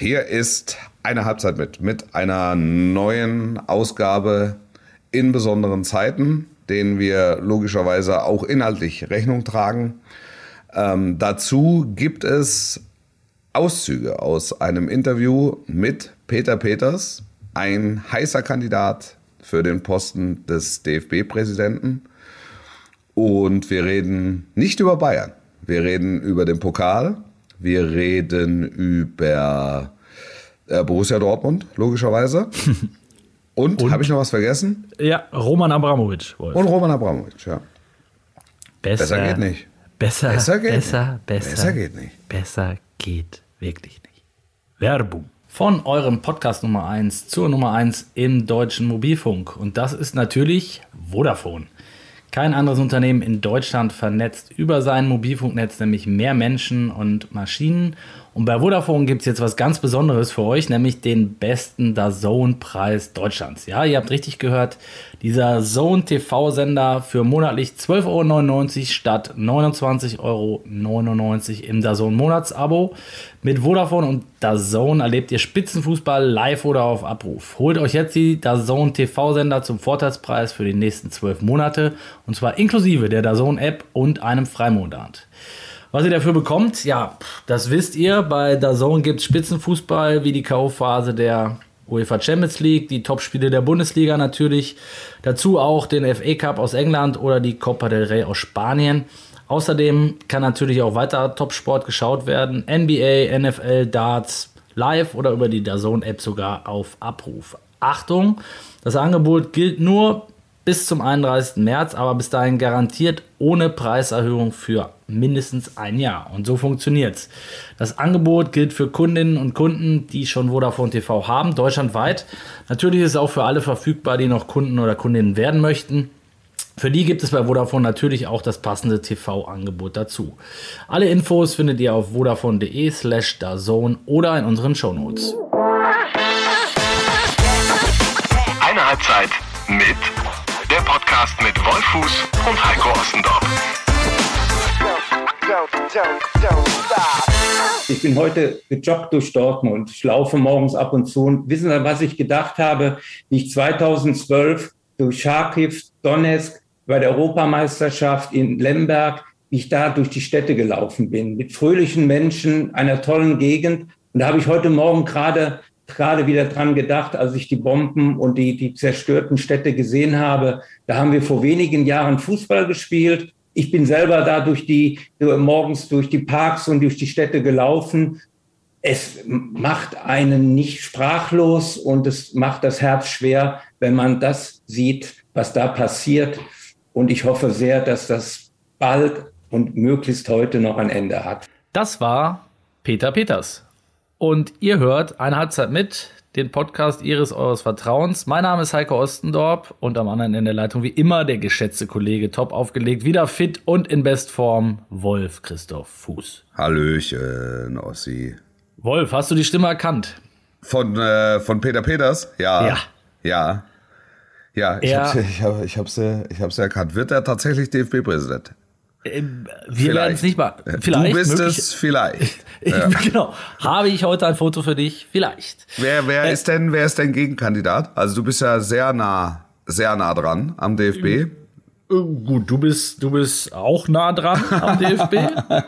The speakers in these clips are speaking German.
Hier ist eine Halbzeit mit, mit einer neuen Ausgabe in besonderen Zeiten, denen wir logischerweise auch inhaltlich Rechnung tragen. Ähm, dazu gibt es Auszüge aus einem Interview mit Peter Peters, ein heißer Kandidat für den Posten des DFB-Präsidenten. Und wir reden nicht über Bayern. Wir reden über den Pokal. Wir reden über äh, Borussia Dortmund, logischerweise. Und, Und habe ich noch was vergessen? Ja, Roman Abramowitsch. Wolf. Und Roman Abramowitsch, ja. Besser, besser geht nicht. Besser, besser, geht, besser, nicht. Besser, besser geht nicht. Besser geht wirklich nicht. Werbung. Von eurem Podcast Nummer 1 zur Nummer 1 im deutschen Mobilfunk. Und das ist natürlich Vodafone. Kein anderes Unternehmen in Deutschland vernetzt über sein Mobilfunknetz nämlich mehr Menschen und Maschinen. Und bei Vodafone gibt es jetzt was ganz Besonderes für euch, nämlich den besten DAZN-Preis Deutschlands. Ja, ihr habt richtig gehört, dieser Zone TV-Sender für monatlich 12,99 Euro statt 29,99 Euro im DAZN Monatsabo. Mit Vodafone und DAZN erlebt ihr Spitzenfußball live oder auf Abruf. Holt euch jetzt die DAZN TV-Sender zum Vorteilspreis für die nächsten 12 Monate und zwar inklusive der DAZN-App und einem Freimonat. Was ihr dafür bekommt, ja, das wisst ihr. Bei DAZN gibt es Spitzenfußball wie die K.O.-Phase der UEFA Champions League, die Topspiele der Bundesliga natürlich. Dazu auch den FA Cup aus England oder die Copa del Rey aus Spanien. Außerdem kann natürlich auch weiter Topsport geschaut werden. NBA, NFL, Darts, live oder über die DAZN App sogar auf Abruf. Achtung, das Angebot gilt nur bis zum 31. März, aber bis dahin garantiert ohne Preiserhöhung für mindestens ein Jahr. Und so funktioniert es. Das Angebot gilt für Kundinnen und Kunden, die schon Vodafone TV haben, deutschlandweit. Natürlich ist es auch für alle verfügbar, die noch Kunden oder Kundinnen werden möchten. Für die gibt es bei Vodafone natürlich auch das passende TV-Angebot dazu. Alle Infos findet ihr auf vodafone.de slash dazone oder in unseren Shownotes. Eine Halbzeit mit der Podcast mit Wolfuß und Heiko Ostendorf. Ich bin heute gejoggt durch Dortmund. Ich laufe morgens ab und zu. Und wissen Sie, was ich gedacht habe, wie ich 2012 durch Charkiw, Donetsk bei der Europameisterschaft in Lemberg, wie ich da durch die Städte gelaufen bin, mit fröhlichen Menschen, einer tollen Gegend. Und da habe ich heute Morgen gerade gerade wieder dran gedacht, als ich die Bomben und die, die zerstörten Städte gesehen habe. Da haben wir vor wenigen Jahren Fußball gespielt. Ich bin selber da durch die, morgens durch die Parks und durch die Städte gelaufen. Es macht einen nicht sprachlos und es macht das Herz schwer, wenn man das sieht, was da passiert. Und ich hoffe sehr, dass das bald und möglichst heute noch ein Ende hat. Das war Peter Peters. Und ihr hört eine Halbzeit mit, den Podcast Ihres Eures Vertrauens. Mein Name ist Heiko Ostendorp und am anderen Ende der Leitung wie immer der geschätzte Kollege, top aufgelegt, wieder fit und in Bestform, Wolf Christoph Fuß. Hallöchen, Ossi. Wolf, hast du die Stimme erkannt? Von, äh, von Peter Peters? Ja. Ja. Ja. Ja, ich habe ich hab, ich hab's, ich hab's erkannt. Wird er tatsächlich DFB-Präsident? Ähm, wir werden es nicht mal. Vielleicht. Du bist möglich, es vielleicht. Ja. genau. Habe ich heute ein Foto für dich? Vielleicht. Wer, wer äh, ist denn, wer ist denn Gegenkandidat? Also du bist ja sehr nah, sehr nah dran am DFB. Äh, gut, du bist, du bist auch nah dran am DFB.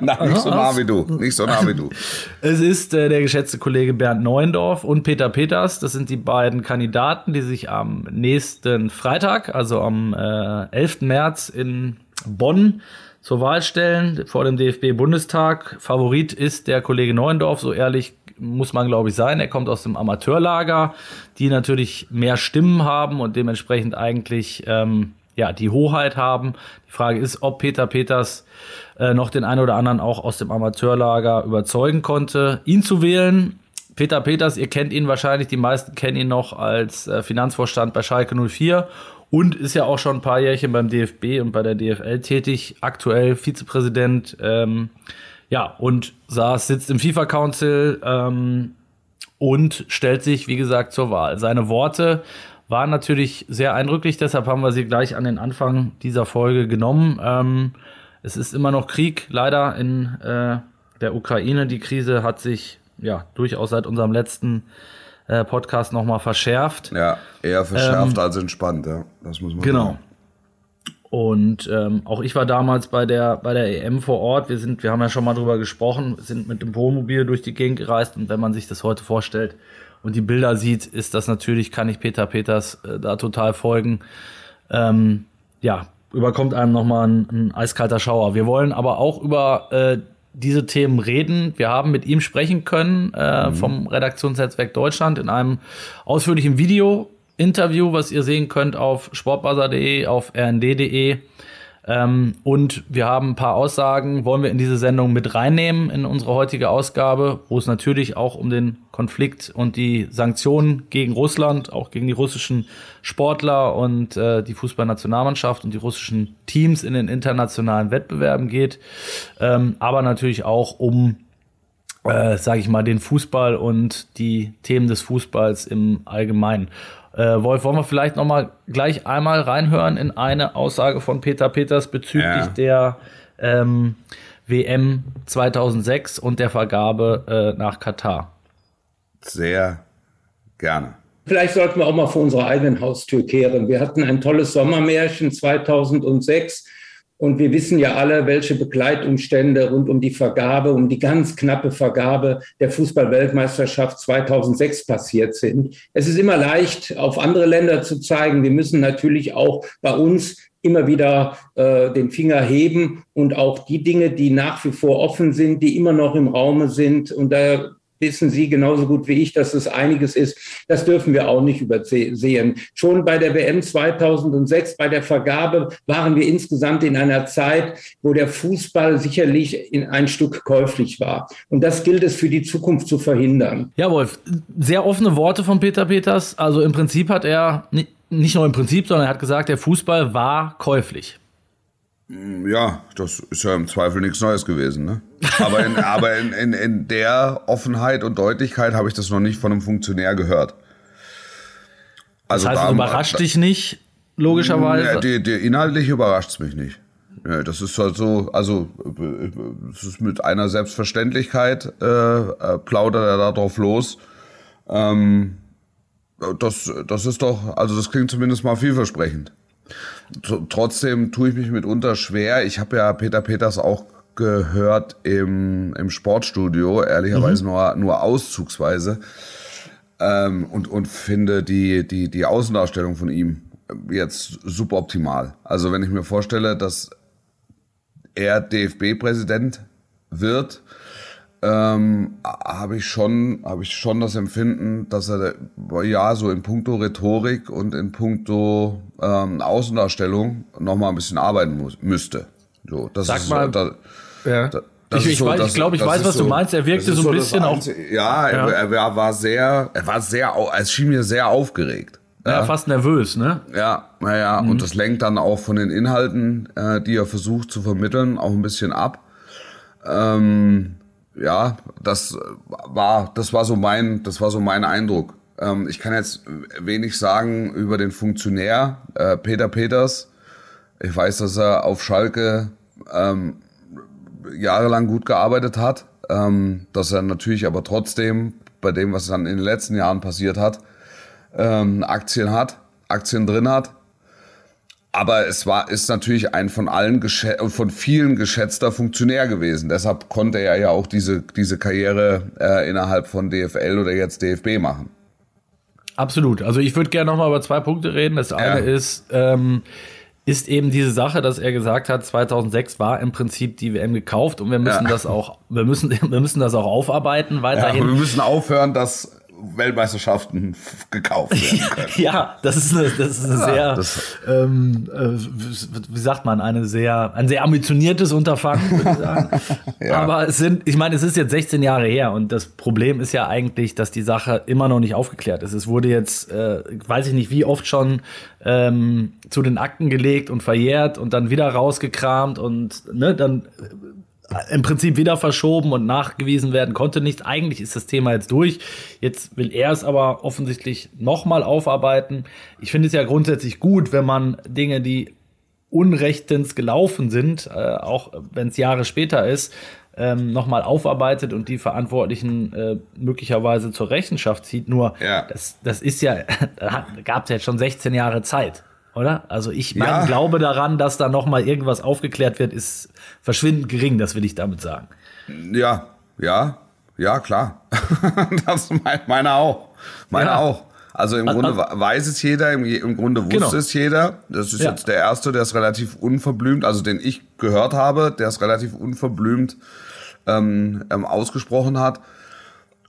Nein, nicht so nah wie du. Nicht so nah wie du. Es ist äh, der geschätzte Kollege Bernd Neuendorf und Peter Peters. Das sind die beiden Kandidaten, die sich am nächsten Freitag, also am äh, 11. März in Bonn zur Wahl stellen vor dem DFB-Bundestag. Favorit ist der Kollege Neuendorf, so ehrlich muss man, glaube ich, sein. Er kommt aus dem Amateurlager, die natürlich mehr Stimmen haben und dementsprechend eigentlich ähm, ja, die Hoheit haben. Die Frage ist, ob Peter Peters äh, noch den einen oder anderen auch aus dem Amateurlager überzeugen konnte, ihn zu wählen. Peter Peters, ihr kennt ihn wahrscheinlich, die meisten kennen ihn noch als äh, Finanzvorstand bei Schalke 04 und ist ja auch schon ein paar Jährchen beim DFB und bei der DFL tätig, aktuell Vizepräsident. Ähm, ja, und saß, sitzt im FIFA Council ähm, und stellt sich, wie gesagt, zur Wahl. Seine Worte waren natürlich sehr eindrücklich, deshalb haben wir sie gleich an den Anfang dieser Folge genommen. Ähm, es ist immer noch Krieg, leider in äh, der Ukraine. Die Krise hat sich ja durchaus seit unserem letzten äh, Podcast nochmal verschärft. Ja, eher verschärft ähm, als entspannt, ja. Das muss man Genau. Sagen. Und ähm, auch ich war damals bei der bei der EM vor Ort. Wir sind, wir haben ja schon mal drüber gesprochen, sind mit dem Wohnmobil durch die Gegend gereist und wenn man sich das heute vorstellt und die Bilder sieht, ist das natürlich, kann ich Peter Peters äh, da total folgen. Ähm, ja, überkommt einem nochmal ein, ein eiskalter Schauer. Wir wollen aber auch über äh, diese Themen reden. Wir haben mit ihm sprechen können äh, mhm. vom Redaktionsnetzwerk Deutschland in einem ausführlichen Video Interview, was ihr sehen könnt auf sportbuzzer.de, auf rnd.de. Ähm, und wir haben ein paar Aussagen, wollen wir in diese Sendung mit reinnehmen in unsere heutige Ausgabe, wo es natürlich auch um den Konflikt und die Sanktionen gegen Russland, auch gegen die russischen Sportler und äh, die Fußballnationalmannschaft und die russischen Teams in den internationalen Wettbewerben geht, ähm, aber natürlich auch um äh, sage ich mal, den Fußball und die Themen des Fußballs im Allgemeinen. Äh, Wolf, wollen wir vielleicht noch mal gleich einmal reinhören in eine Aussage von Peter Peters bezüglich ja. der ähm, WM 2006 und der Vergabe äh, nach Katar? Sehr gerne. Vielleicht sollten wir auch mal vor unserer eigenen Haustür kehren. Wir hatten ein tolles Sommermärchen 2006 und wir wissen ja alle, welche Begleitumstände rund um die Vergabe, um die ganz knappe Vergabe der Fußballweltmeisterschaft 2006 passiert sind. Es ist immer leicht, auf andere Länder zu zeigen. Wir müssen natürlich auch bei uns immer wieder äh, den Finger heben und auch die Dinge, die nach wie vor offen sind, die immer noch im Raume sind. Und da wissen Sie genauso gut wie ich, dass es einiges ist. Das dürfen wir auch nicht übersehen. Schon bei der WM 2006, bei der Vergabe, waren wir insgesamt in einer Zeit, wo der Fußball sicherlich in ein Stück käuflich war. Und das gilt es für die Zukunft zu verhindern. Ja, Wolf, sehr offene Worte von Peter Peters. Also im Prinzip hat er, nicht nur im Prinzip, sondern er hat gesagt, der Fußball war käuflich. Ja, das ist ja im Zweifel nichts Neues gewesen. Ne? Aber, in, aber in, in, in der Offenheit und Deutlichkeit habe ich das noch nicht von einem Funktionär gehört. Also das heißt, da, überrascht da, dich nicht, logischerweise? Ja, die, die, inhaltlich überrascht es mich nicht. Ja, das ist halt so, also es ist mit einer Selbstverständlichkeit äh, äh, plaudert er da drauf los. Ähm, das, das ist doch, also das klingt zumindest mal vielversprechend trotzdem tue ich mich mitunter schwer. Ich habe ja Peter Peters auch gehört im, im Sportstudio, ehrlicherweise mhm. nur, nur auszugsweise. Ähm, und, und finde die, die, die Außendarstellung von ihm jetzt super optimal. Also wenn ich mir vorstelle, dass er DFB-Präsident wird, ähm, habe ich schon habe ich schon das Empfinden, dass er ja so in puncto Rhetorik und in puncto ähm, Außendarstellung noch mal ein bisschen arbeiten muss, müsste. So, das Sag ist mal, da, ja. Da, ich, ich, so, weiß, ich glaube, ich weiß, was so, du meinst. Er wirkte so ein bisschen auch. Ja, ja. Er, er, war sehr, er war sehr, es schien mir sehr aufgeregt. Ja, ja fast nervös, ne? Ja, naja, mhm. und das lenkt dann auch von den Inhalten, äh, die er versucht zu vermitteln, auch ein bisschen ab. Ähm, ja, das war, das war so mein, das war so mein Eindruck. Ähm, ich kann jetzt wenig sagen über den Funktionär äh, Peter Peters. Ich weiß, dass er auf Schalke ähm, jahrelang gut gearbeitet hat, ähm, dass er natürlich aber trotzdem bei dem, was dann in den letzten Jahren passiert hat, ähm, Aktien hat, Aktien drin hat aber es war, ist natürlich ein von allen, von vielen geschätzter Funktionär gewesen. Deshalb konnte er ja auch diese, diese Karriere äh, innerhalb von DFL oder jetzt DFB machen. Absolut. Also ich würde gerne nochmal über zwei Punkte reden. Das eine ja. ist, ähm, ist eben diese Sache, dass er gesagt hat, 2006 war im Prinzip die WM gekauft und wir müssen ja. das auch, wir müssen, wir müssen das auch aufarbeiten weiterhin. Ja, wir müssen aufhören, dass Weltmeisterschaften gekauft werden können. ja, das ist eine, das ist eine ja, sehr, ähm, äh, wie sagt man, eine sehr, ein sehr ambitioniertes Unterfangen, würde ich sagen. ja. Aber es sind, ich meine, es ist jetzt 16 Jahre her und das Problem ist ja eigentlich, dass die Sache immer noch nicht aufgeklärt ist. Es wurde jetzt, äh, weiß ich nicht, wie oft schon ähm, zu den Akten gelegt und verjährt und dann wieder rausgekramt und ne, dann im Prinzip wieder verschoben und nachgewiesen werden konnte nicht. Eigentlich ist das Thema jetzt durch. Jetzt will er es aber offensichtlich nochmal aufarbeiten. Ich finde es ja grundsätzlich gut, wenn man Dinge, die unrechtens gelaufen sind, äh, auch wenn es Jahre später ist, ähm, nochmal aufarbeitet und die Verantwortlichen äh, möglicherweise zur Rechenschaft zieht. Nur Ja. das, das ist ja, da gab es ja jetzt schon 16 Jahre Zeit, oder? Also ich mein Ja. Glaube daran, dass da nochmal irgendwas aufgeklärt wird, ist verschwindend gering, das will ich damit sagen. Ja, ja, ja, klar. das meint meiner auch. Meiner Ja. auch. Also im Also- Grunde we- weiß es jeder, im, im Grunde wusste Genau. es jeder. Das ist Ja. jetzt der erste, der es relativ unverblümt, also den ich gehört habe, der es relativ unverblümt ähm, ähm, ausgesprochen hat.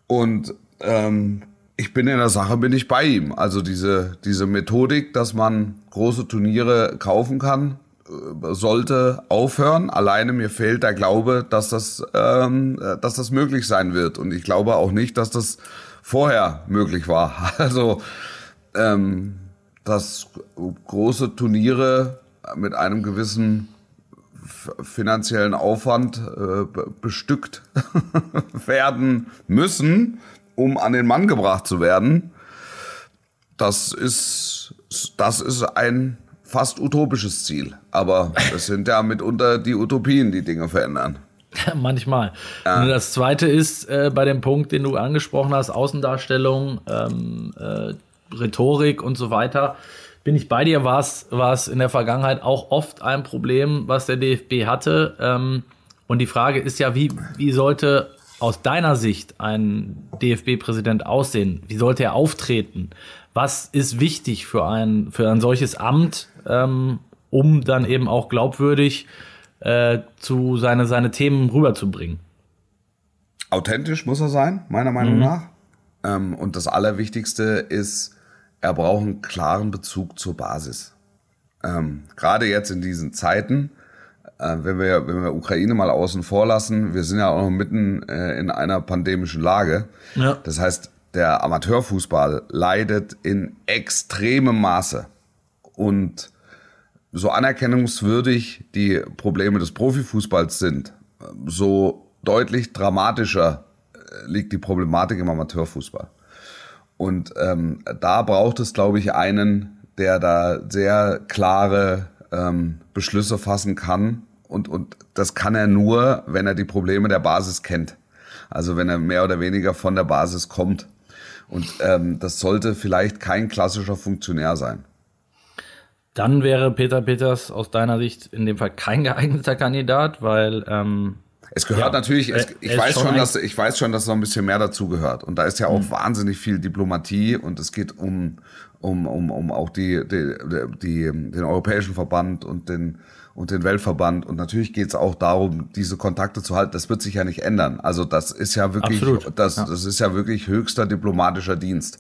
Und ähm, ich bin in der Sache, bin ich bei ihm. Also diese, diese Methodik, dass man große Turniere kaufen kann, äh, sollte aufhören. Alleine mir fehlt der Glaube, dass das, ähm, äh, dass das möglich sein wird. Und ich glaube auch nicht, dass das vorher möglich war. Also, ähm, dass große Turniere mit einem gewissen finanziellen Aufwand äh, be- bestückt werden müssen, um an den Mann gebracht zu werden. Das ist, das ist ein fast utopisches Ziel. Aber es sind ja mitunter die Utopien, die Dinge verändern. Manchmal. Und das zweite ist äh, bei dem Punkt, den du angesprochen hast, Außendarstellung, ähm, äh, Rhetorik und so weiter. Bin ich bei dir, war es war es in der Vergangenheit auch oft ein Problem, was der DFB hatte. Ähm, und die Frage ist ja, wie, wie sollte aus deiner Sicht ein DFB-Präsident aussehen? Wie sollte er auftreten? Was ist wichtig für ein, für ein solches Amt, ähm, um dann eben auch glaubwürdig äh, zu seine, seine Themen rüberzubringen. Authentisch muss er sein, meiner Meinung nach. Ähm, und das Allerwichtigste ist, er braucht einen klaren Bezug zur Basis. Ähm, Gerade jetzt in diesen Zeiten, wenn wir, wenn wir Ukraine mal außen vor lassen, wir sind ja auch noch mitten äh, in einer pandemischen Lage. Ja. Das heißt, der Amateurfußball leidet in extremem Maße. Und so anerkennungswürdig die Probleme des Profifußballs sind, so deutlich dramatischer äh, liegt die Problematik im Amateurfußball. Und ähm, da braucht es, glaube ich, einen, der da sehr klare ähm, Beschlüsse fassen kann. Und, und das kann er nur, wenn er die Probleme der Basis kennt. Also wenn er mehr oder weniger von der Basis kommt. Und ähm, das sollte vielleicht kein klassischer Funktionär sein. Dann wäre Peter Peters aus deiner Sicht in dem Fall kein geeigneter Kandidat, weil ähm, Es gehört Ja, natürlich, es, ich, weiß schon dass, ich weiß schon, dass noch ein bisschen mehr dazu gehört. Und da ist ja auch wahnsinnig viel Diplomatie und es geht um, um, um, um auch die, die, die, den Europäischen Verband und den, und den Weltverband. Und natürlich geht es auch darum, diese Kontakte zu halten. Das wird sich ja nicht ändern. Also das ist ja wirklich, Absolut. das, Ja. das ist ja wirklich höchster diplomatischer Dienst.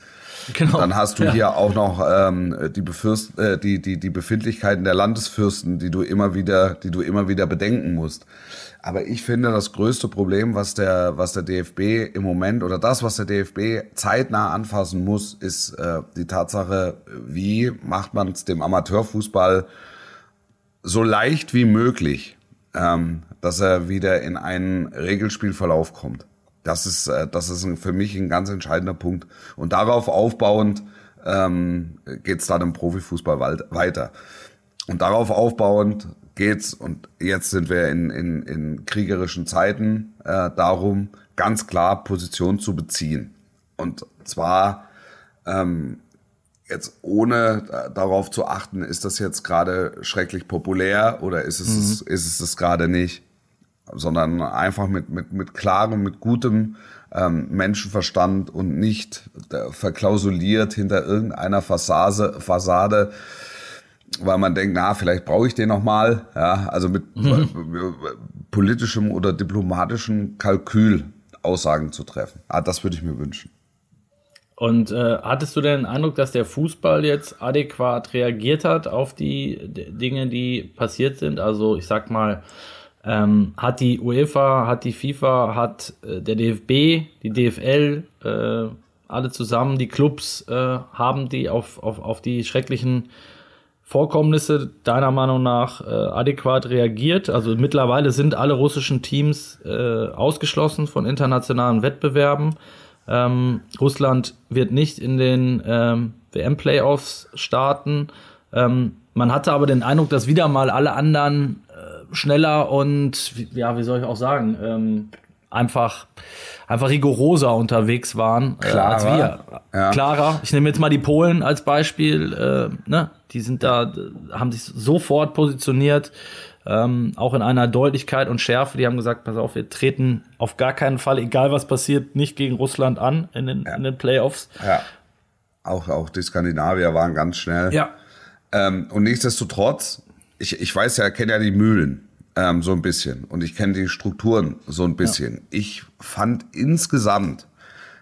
genau. Dann hast du Ja. hier auch noch ähm, die, Befürst, äh, die, die, die Befindlichkeiten der Landesfürsten, die du immer wieder, die du immer wieder bedenken musst. Aber ich finde, das größte Problem, was der, was der DFB im Moment oder das, was der DFB zeitnah anfassen muss, ist äh, die Tatsache, wie macht man es dem Amateurfußball so leicht wie möglich, ähm, dass er wieder in einen Regelspielverlauf kommt. Das ist, äh, das ist für mich ein ganz entscheidender Punkt. Und darauf aufbauend ähm, geht es dann im Profifußball weit- weiter. Und darauf aufbauend geht's und jetzt sind wir in, in, in kriegerischen Zeiten äh, darum, ganz klar Position zu beziehen. Und zwar ähm, jetzt ohne darauf zu achten, ist das jetzt gerade schrecklich populär oder ist es, ist es das gerade nicht, sondern einfach mit, mit, mit klarem, mit gutem ähm, Menschenverstand und nicht äh, verklausuliert hinter irgendeiner Fassade, Fassade weil man denkt, na, vielleicht brauche ich den noch mal, ja, also mit äh, politischem oder diplomatischem Kalkül Aussagen zu treffen. Ah, das würde ich mir wünschen. Und äh, hattest du denn den Eindruck, dass der Fußball jetzt adäquat reagiert hat auf die Dinge, die passiert sind? Also ich sag mal, ähm, hat die UEFA, hat die FIFA, hat äh, der DFB, die DFL, äh, alle zusammen, die Clubs, äh, haben die auf, auf, auf die schrecklichen Vorkommnisse deiner Meinung nach äh, adäquat reagiert? Also mittlerweile sind alle russischen Teams äh, ausgeschlossen von internationalen Wettbewerben. Ähm, Russland wird nicht in den ähm, WM-Playoffs starten. Ähm, man hatte aber den Eindruck, dass wieder mal alle anderen äh, schneller und ja, wie soll ich auch sagen, ähm, einfach, einfach rigoroser unterwegs waren äh, als wir. Ja. Klarer. Ich nehme jetzt mal die Polen als Beispiel. Äh, ne? Die sind da, haben sich sofort positioniert, ähm, auch in einer Deutlichkeit und Schärfe. Die haben gesagt, pass auf, wir treten auf gar keinen Fall, egal was passiert, nicht gegen Russland an in den, ja. in den Playoffs. Ja. Auch, auch die Skandinavier waren ganz schnell. Ja. Ähm, und nichtsdestotrotz, ich, ich weiß ja, kenne ja die Mühlen ähm, so ein bisschen und ich kenne die Strukturen so ein bisschen. Ja. Ich fand insgesamt,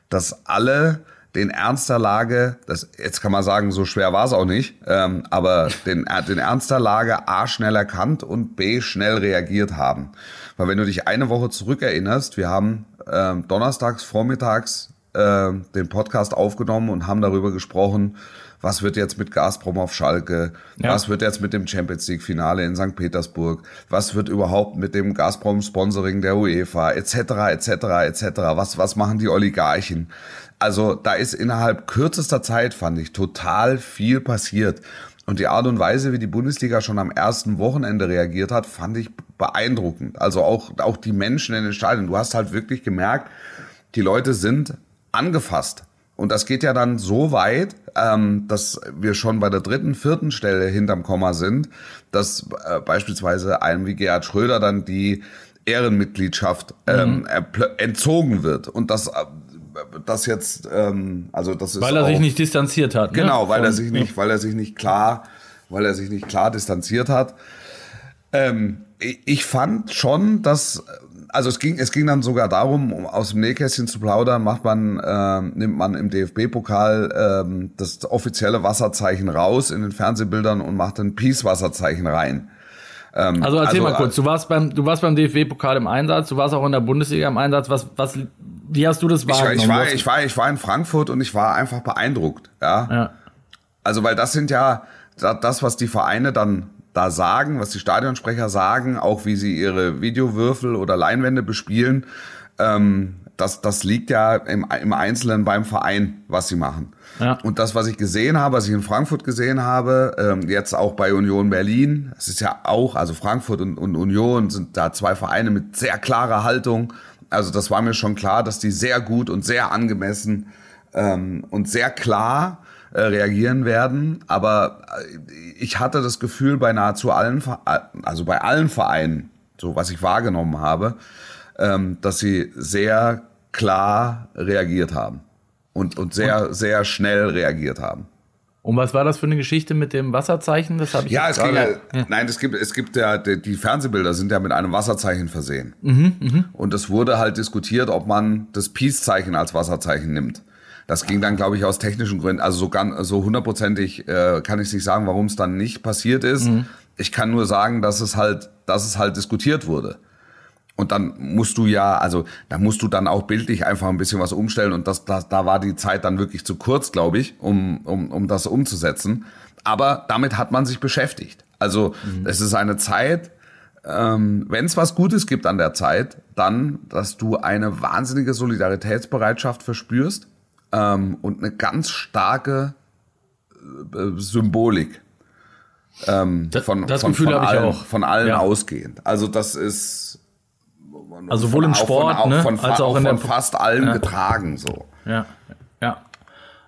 dass alle den Ernst der Lage, das, jetzt kann man sagen, so schwer war es auch nicht, ähm, aber den, den Ernst der Lage A schnell erkannt und B schnell reagiert haben. Weil wenn du dich eine Woche zurückerinnerst, wir haben ähm, donnerstags vormittags äh, den Podcast aufgenommen und haben darüber gesprochen, was wird jetzt mit Gazprom auf Schalke, ja. was wird jetzt mit dem Champions League Finale in St. Petersburg, was wird überhaupt mit dem Gazprom Sponsoring der UEFA, etc., etc., etc., was, was machen die Oligarchen? Also da ist innerhalb kürzester Zeit, fand ich, total viel passiert. Und die Art und Weise, wie die Bundesliga schon am ersten Wochenende reagiert hat, fand ich beeindruckend. Also auch, auch die Menschen in den Stadien. Du hast halt wirklich gemerkt, die Leute sind angefasst. Und das geht ja dann so weit, ähm, dass wir schon bei der dritten, vierten Stelle hinterm Komma sind, dass äh, beispielsweise einem wie Gerhard Schröder dann die Ehrenmitgliedschaft ähm, mhm. entzogen wird. Und das, äh, das jetzt, ähm, also das ist weil er auch, sich nicht distanziert hat. Ne? Genau, weil Von, er sich nicht, weil er sich nicht klar, weil er sich nicht klar distanziert hat. Ähm, ich fand schon, dass also es ging, es ging dann sogar darum, um aus dem Nähkästchen zu plaudern, macht man, äh, nimmt man im DFB-Pokal äh, das offizielle Wasserzeichen raus in den Fernsehbildern und macht ein Peace-Wasserzeichen rein. Ähm, also erzähl also, mal kurz, du warst beim, du warst beim DFB-Pokal im Einsatz, du warst auch in der Bundesliga im Einsatz. Was, was, wie hast du das wahrgenommen? Ich, ich, war, ich, war, ich war in Frankfurt und ich war einfach beeindruckt. Ja. ja. Also weil das sind ja das, was die Vereine dann da sagen, was die Stadionsprecher sagen, auch wie sie ihre Videowürfel oder Leinwände bespielen, ähm, das, das liegt ja im, im Einzelnen beim Verein, was sie machen. Und das, was ich gesehen habe, was ich in Frankfurt gesehen habe, ähm, jetzt auch bei Union Berlin, es ist ja auch, also Frankfurt und, und Union sind da zwei Vereine mit sehr klarer Haltung. Also das war mir schon klar, dass die sehr gut und sehr angemessen ähm, und sehr klar äh, reagieren werden. Aber äh, ich hatte das Gefühl bei nahezu allen, also bei allen Vereinen, so was ich wahrgenommen habe, ähm, dass sie sehr klar reagiert haben und, und sehr, sehr schnell reagiert haben. Und was war das für eine Geschichte mit dem Wasserzeichen? Das habe ich ja, es gibt, ja. nein, es gibt, es gibt ja die, die, Fernsehbilder sind ja mit einem Wasserzeichen versehen. Mhm, mh. Und es wurde halt diskutiert, ob man das Peace-Zeichen als Wasserzeichen nimmt. Das ging dann, glaube ich, aus technischen Gründen. Also so, ganz, so hundertprozentig äh, kann ich nicht sagen, warum es dann nicht passiert ist. Mhm. Ich kann nur sagen, dass es halt, dass es halt diskutiert wurde. Und dann musst du ja, also da musst du dann auch bildlich einfach ein bisschen was umstellen. Und das, das, da war die Zeit dann wirklich zu kurz, glaube ich, um, um, um das umzusetzen. Aber damit hat man sich beschäftigt. Also mhm. es ist eine Zeit, ähm, wenn es was Gutes gibt an der Zeit, dann, dass du eine wahnsinnige Solidaritätsbereitschaft verspürst ähm, und eine ganz starke äh, Symbolik. Ähm, das, von, das von, Gefühl von, allen, ich auch. von allen ja. ausgehend. Also das ist also sowohl im Sport, von, ne, von, als auch, von fast allen ja. getragen so. Ja, ja.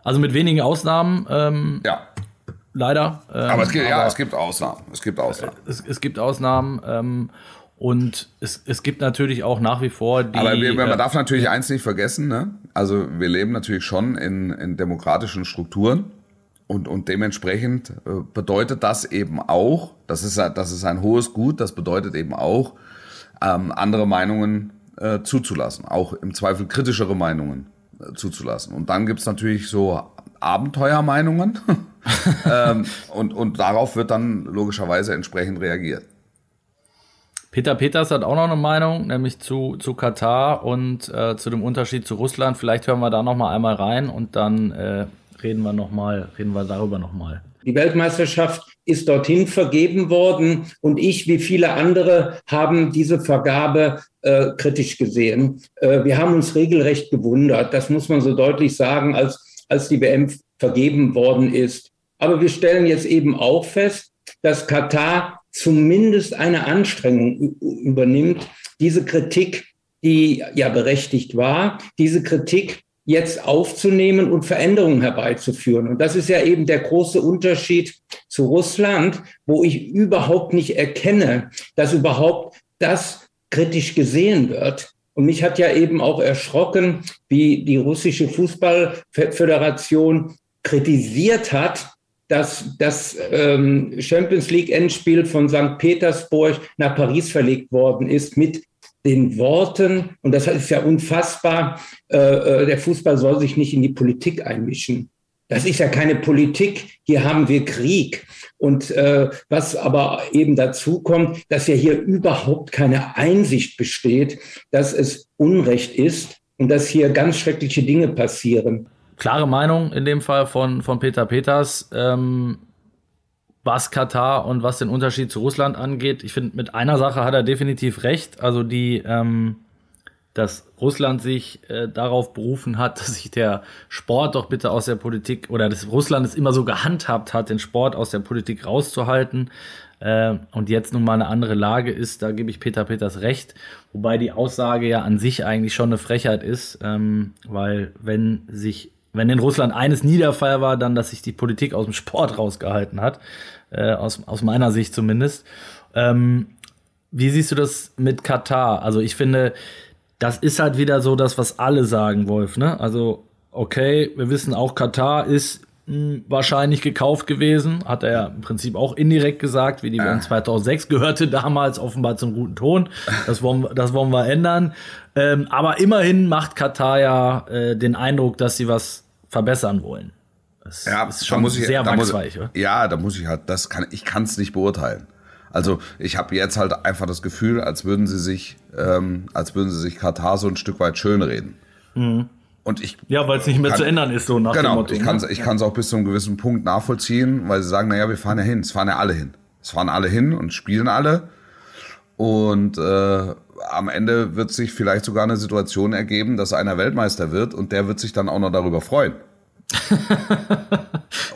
Also mit wenigen Ausnahmen. Ähm, ja. Leider. Ähm, aber, es gibt, aber ja, es gibt Ausnahmen. Es gibt Ausnahmen. Es, es gibt Ausnahmen. Ähm, und es, es gibt natürlich auch nach wie vor die. Aber wir, man äh, darf natürlich eins nicht vergessen, ne? Also wir leben natürlich schon in, in demokratischen Strukturen. Und, und dementsprechend äh, bedeutet das eben auch, das ist, das ist ein hohes Gut, das bedeutet eben auch, ähm, andere Meinungen äh, zuzulassen, auch im Zweifel kritischere Meinungen äh, zuzulassen. Und dann gibt's natürlich so Abenteuermeinungen ähm, und, und darauf wird dann logischerweise entsprechend reagiert. Peter Peters hat auch noch eine Meinung, nämlich zu, zu Katar und äh, zu dem Unterschied zu Russland. Vielleicht hören wir da noch mal einmal rein und dann äh, reden wir noch mal, reden wir darüber noch mal. Die Weltmeisterschaft ist dorthin vergeben worden und ich, wie viele andere, haben diese Vergabe äh, kritisch gesehen. Äh, wir haben uns regelrecht gewundert, das muss man so deutlich sagen, als, als die WM vergeben worden ist. Aber wir stellen jetzt eben auch fest, dass Katar zumindest eine Anstrengung übernimmt, diese Kritik, die ja berechtigt war, diese Kritik jetzt aufzunehmen und Veränderungen herbeizuführen. Und das ist ja eben der große Unterschied zu Russland, wo ich überhaupt nicht erkenne, dass überhaupt das kritisch gesehen wird. Und mich hat ja eben auch erschrocken, wie die russische Fußballföderation kritisiert hat, dass das ähm, Champions League Endspiel von St. Petersburg nach Paris verlegt worden ist mit den Worten, und das ist ja unfassbar, äh, äh, der Fußball soll sich nicht in die Politik einmischen. Das ist ja keine Politik, hier haben wir Krieg. Und äh, was aber eben dazu kommt, dass ja hier überhaupt keine Einsicht besteht, dass es Unrecht ist und dass hier ganz schreckliche Dinge passieren. Klare Meinung in dem Fall von, von Peter Peters. Ähm was Katar und was den Unterschied zu Russland angeht. Ich finde, mit einer Sache hat er definitiv recht. Also die, ähm, dass Russland sich äh, darauf berufen hat, dass sich der Sport doch bitte aus der Politik oder dass Russland es immer so gehandhabt hat, den Sport aus der Politik rauszuhalten. Äh, und jetzt nun mal eine andere Lage ist, da gebe ich Peter Peters recht. Wobei die Aussage ja an sich eigentlich schon eine Frechheit ist, ähm, weil wenn sich wenn in Russland eines Niederfall war, dann, dass sich die Politik aus dem Sport rausgehalten hat, äh, aus, aus meiner Sicht zumindest. Ähm, wie siehst du das mit Katar? Also ich finde, das ist halt wieder so das, was alle sagen, Wolf. Ne? Also okay, wir wissen auch, Katar ist mh, hm, wahrscheinlich gekauft gewesen, hat er ja im Prinzip auch indirekt gesagt, wie die WM 2006 gehörte damals offenbar zum guten Ton. Das wollen, das wollen wir ändern. Ähm, aber immerhin macht Katar ja äh, den Eindruck, dass sie was verbessern wollen. Das ja, ist schon ich, sehr wachsweich, muss, Ja, da muss ich halt, das kann, ich kann es nicht beurteilen. Also ich habe jetzt halt einfach das Gefühl, als würden sie sich, ähm, als würden sie sich Katar so ein Stück weit schönreden. Mhm. Und ich ja, weil es nicht mehr kann, zu ändern ist, so nach genau, dem Motto. Ich kann es ne? ich ja. auch bis zu einem gewissen Punkt nachvollziehen, weil sie sagen, naja, wir fahren ja hin. Es fahren ja alle hin. Es fahren alle hin und spielen alle. Und äh, am Ende wird sich vielleicht sogar eine Situation ergeben, dass einer Weltmeister wird und der wird sich dann auch noch darüber freuen.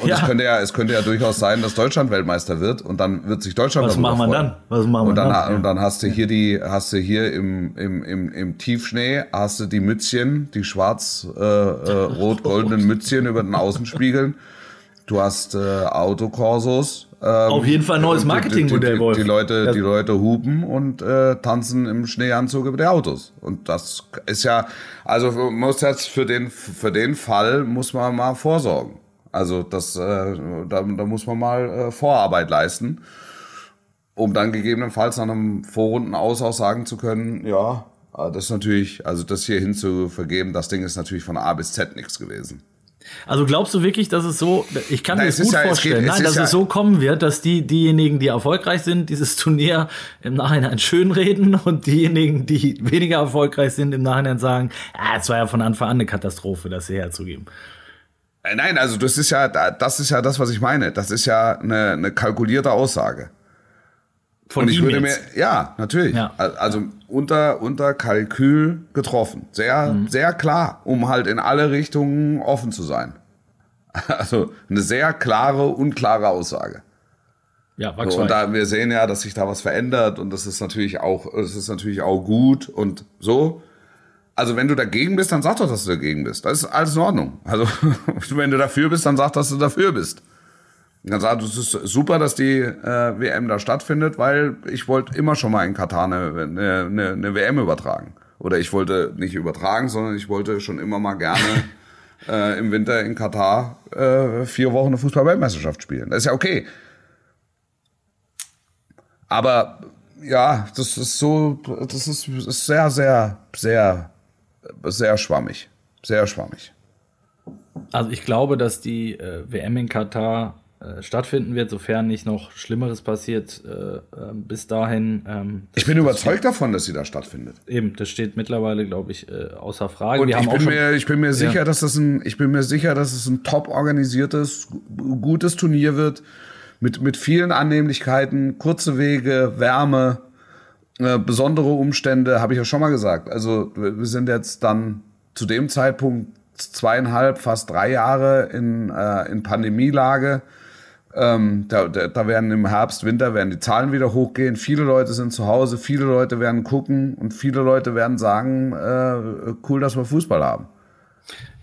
und ja. es könnte ja, es könnte ja durchaus sein, dass Deutschland Weltmeister wird und dann wird sich Deutschland Was machen wir dann? Was machen und dann, dann? Und dann hast du hier die, hast du hier im, im, im, im Tiefschnee, hast du die Mützchen, die schwarz-rot-goldenen äh, äh, Mützchen über den Außenspiegeln. Du hast äh, Autokorsos, Auf jeden Fall ein neues Marketingmodell, Wolf. Die, die, Leute, die Leute hupen und äh, tanzen im Schneeanzug über die Autos. Und das ist ja, also muss jetzt für den, für den Fall muss man mal vorsorgen. Also das, äh, da, da muss man mal äh, Vorarbeit leisten, um dann gegebenenfalls nach einem Vorrunden aus auch sagen zu können, ja, das ist natürlich, also das hier hinzuvergeben, das Ding ist natürlich von A bis Z nichts gewesen. Also glaubst du wirklich, dass es so, ich kann mir das gut ja, vorstellen, geht, nein, dass ja es so kommen wird, dass die, diejenigen, die erfolgreich sind, dieses Turnier im Nachhinein schönreden und diejenigen, die weniger erfolgreich sind, im Nachhinein sagen, ah, es war ja von Anfang an eine Katastrophe, das hier herzugeben. Äh, nein, also das ist ja, das ist ja das, was ich meine. Das ist ja eine, eine kalkulierte Aussage. Von und ich würde mir, ja, natürlich. Ja. Also unter, unter Kalkül getroffen. Sehr, mhm. sehr klar, um halt in alle Richtungen offen zu sein. Also eine sehr klare, unklare Aussage. Ja, so, und da wir sehen ja, dass sich da was verändert und das ist natürlich auch, das ist natürlich auch gut und so. Also wenn du dagegen bist, dann sag doch, dass du dagegen bist. Das ist alles in Ordnung. Also wenn du dafür bist, dann sag, dass du dafür bist. Dann sagt, es ist super, dass die äh, WM da stattfindet, weil ich wollte immer schon mal in Katar eine, eine, eine, WM übertragen. Oder ich wollte nicht übertragen, sondern ich wollte schon immer mal gerne äh, im Winter in Katar äh, vier Wochen eine Fußball-Weltmeisterschaft spielen. Das ist ja okay. Aber ja, das ist so, das ist, ist sehr, sehr, sehr, sehr schwammig. Sehr schwammig. Also ich glaube, dass die äh, WM in Katar äh, stattfinden wird, sofern nicht noch Schlimmeres passiert äh, äh bis dahin. Ähm, ich bin überzeugt steht, davon, dass sie da stattfindet. Eben, das steht mittlerweile, glaube ich, äh, außer Frage. Und ich bin, schon, mir, ich bin mir sicher, ja. dass das ein, ich bin mir sicher, dass es ein top organisiertes, gutes Turnier wird mit mit vielen Annehmlichkeiten, kurze Wege, Wärme, äh, besondere Umstände, habe ich ja schon mal gesagt. Also wir sind jetzt dann zu dem Zeitpunkt zweieinhalb, fast drei Jahre in, äh, in Pandemielage Ähm, da, da, werden im Herbst, Winter werden die Zahlen wieder hochgehen. Viele Leute sind zu Hause, viele Leute werden gucken und viele Leute werden sagen, äh, cool, dass wir Fußball haben.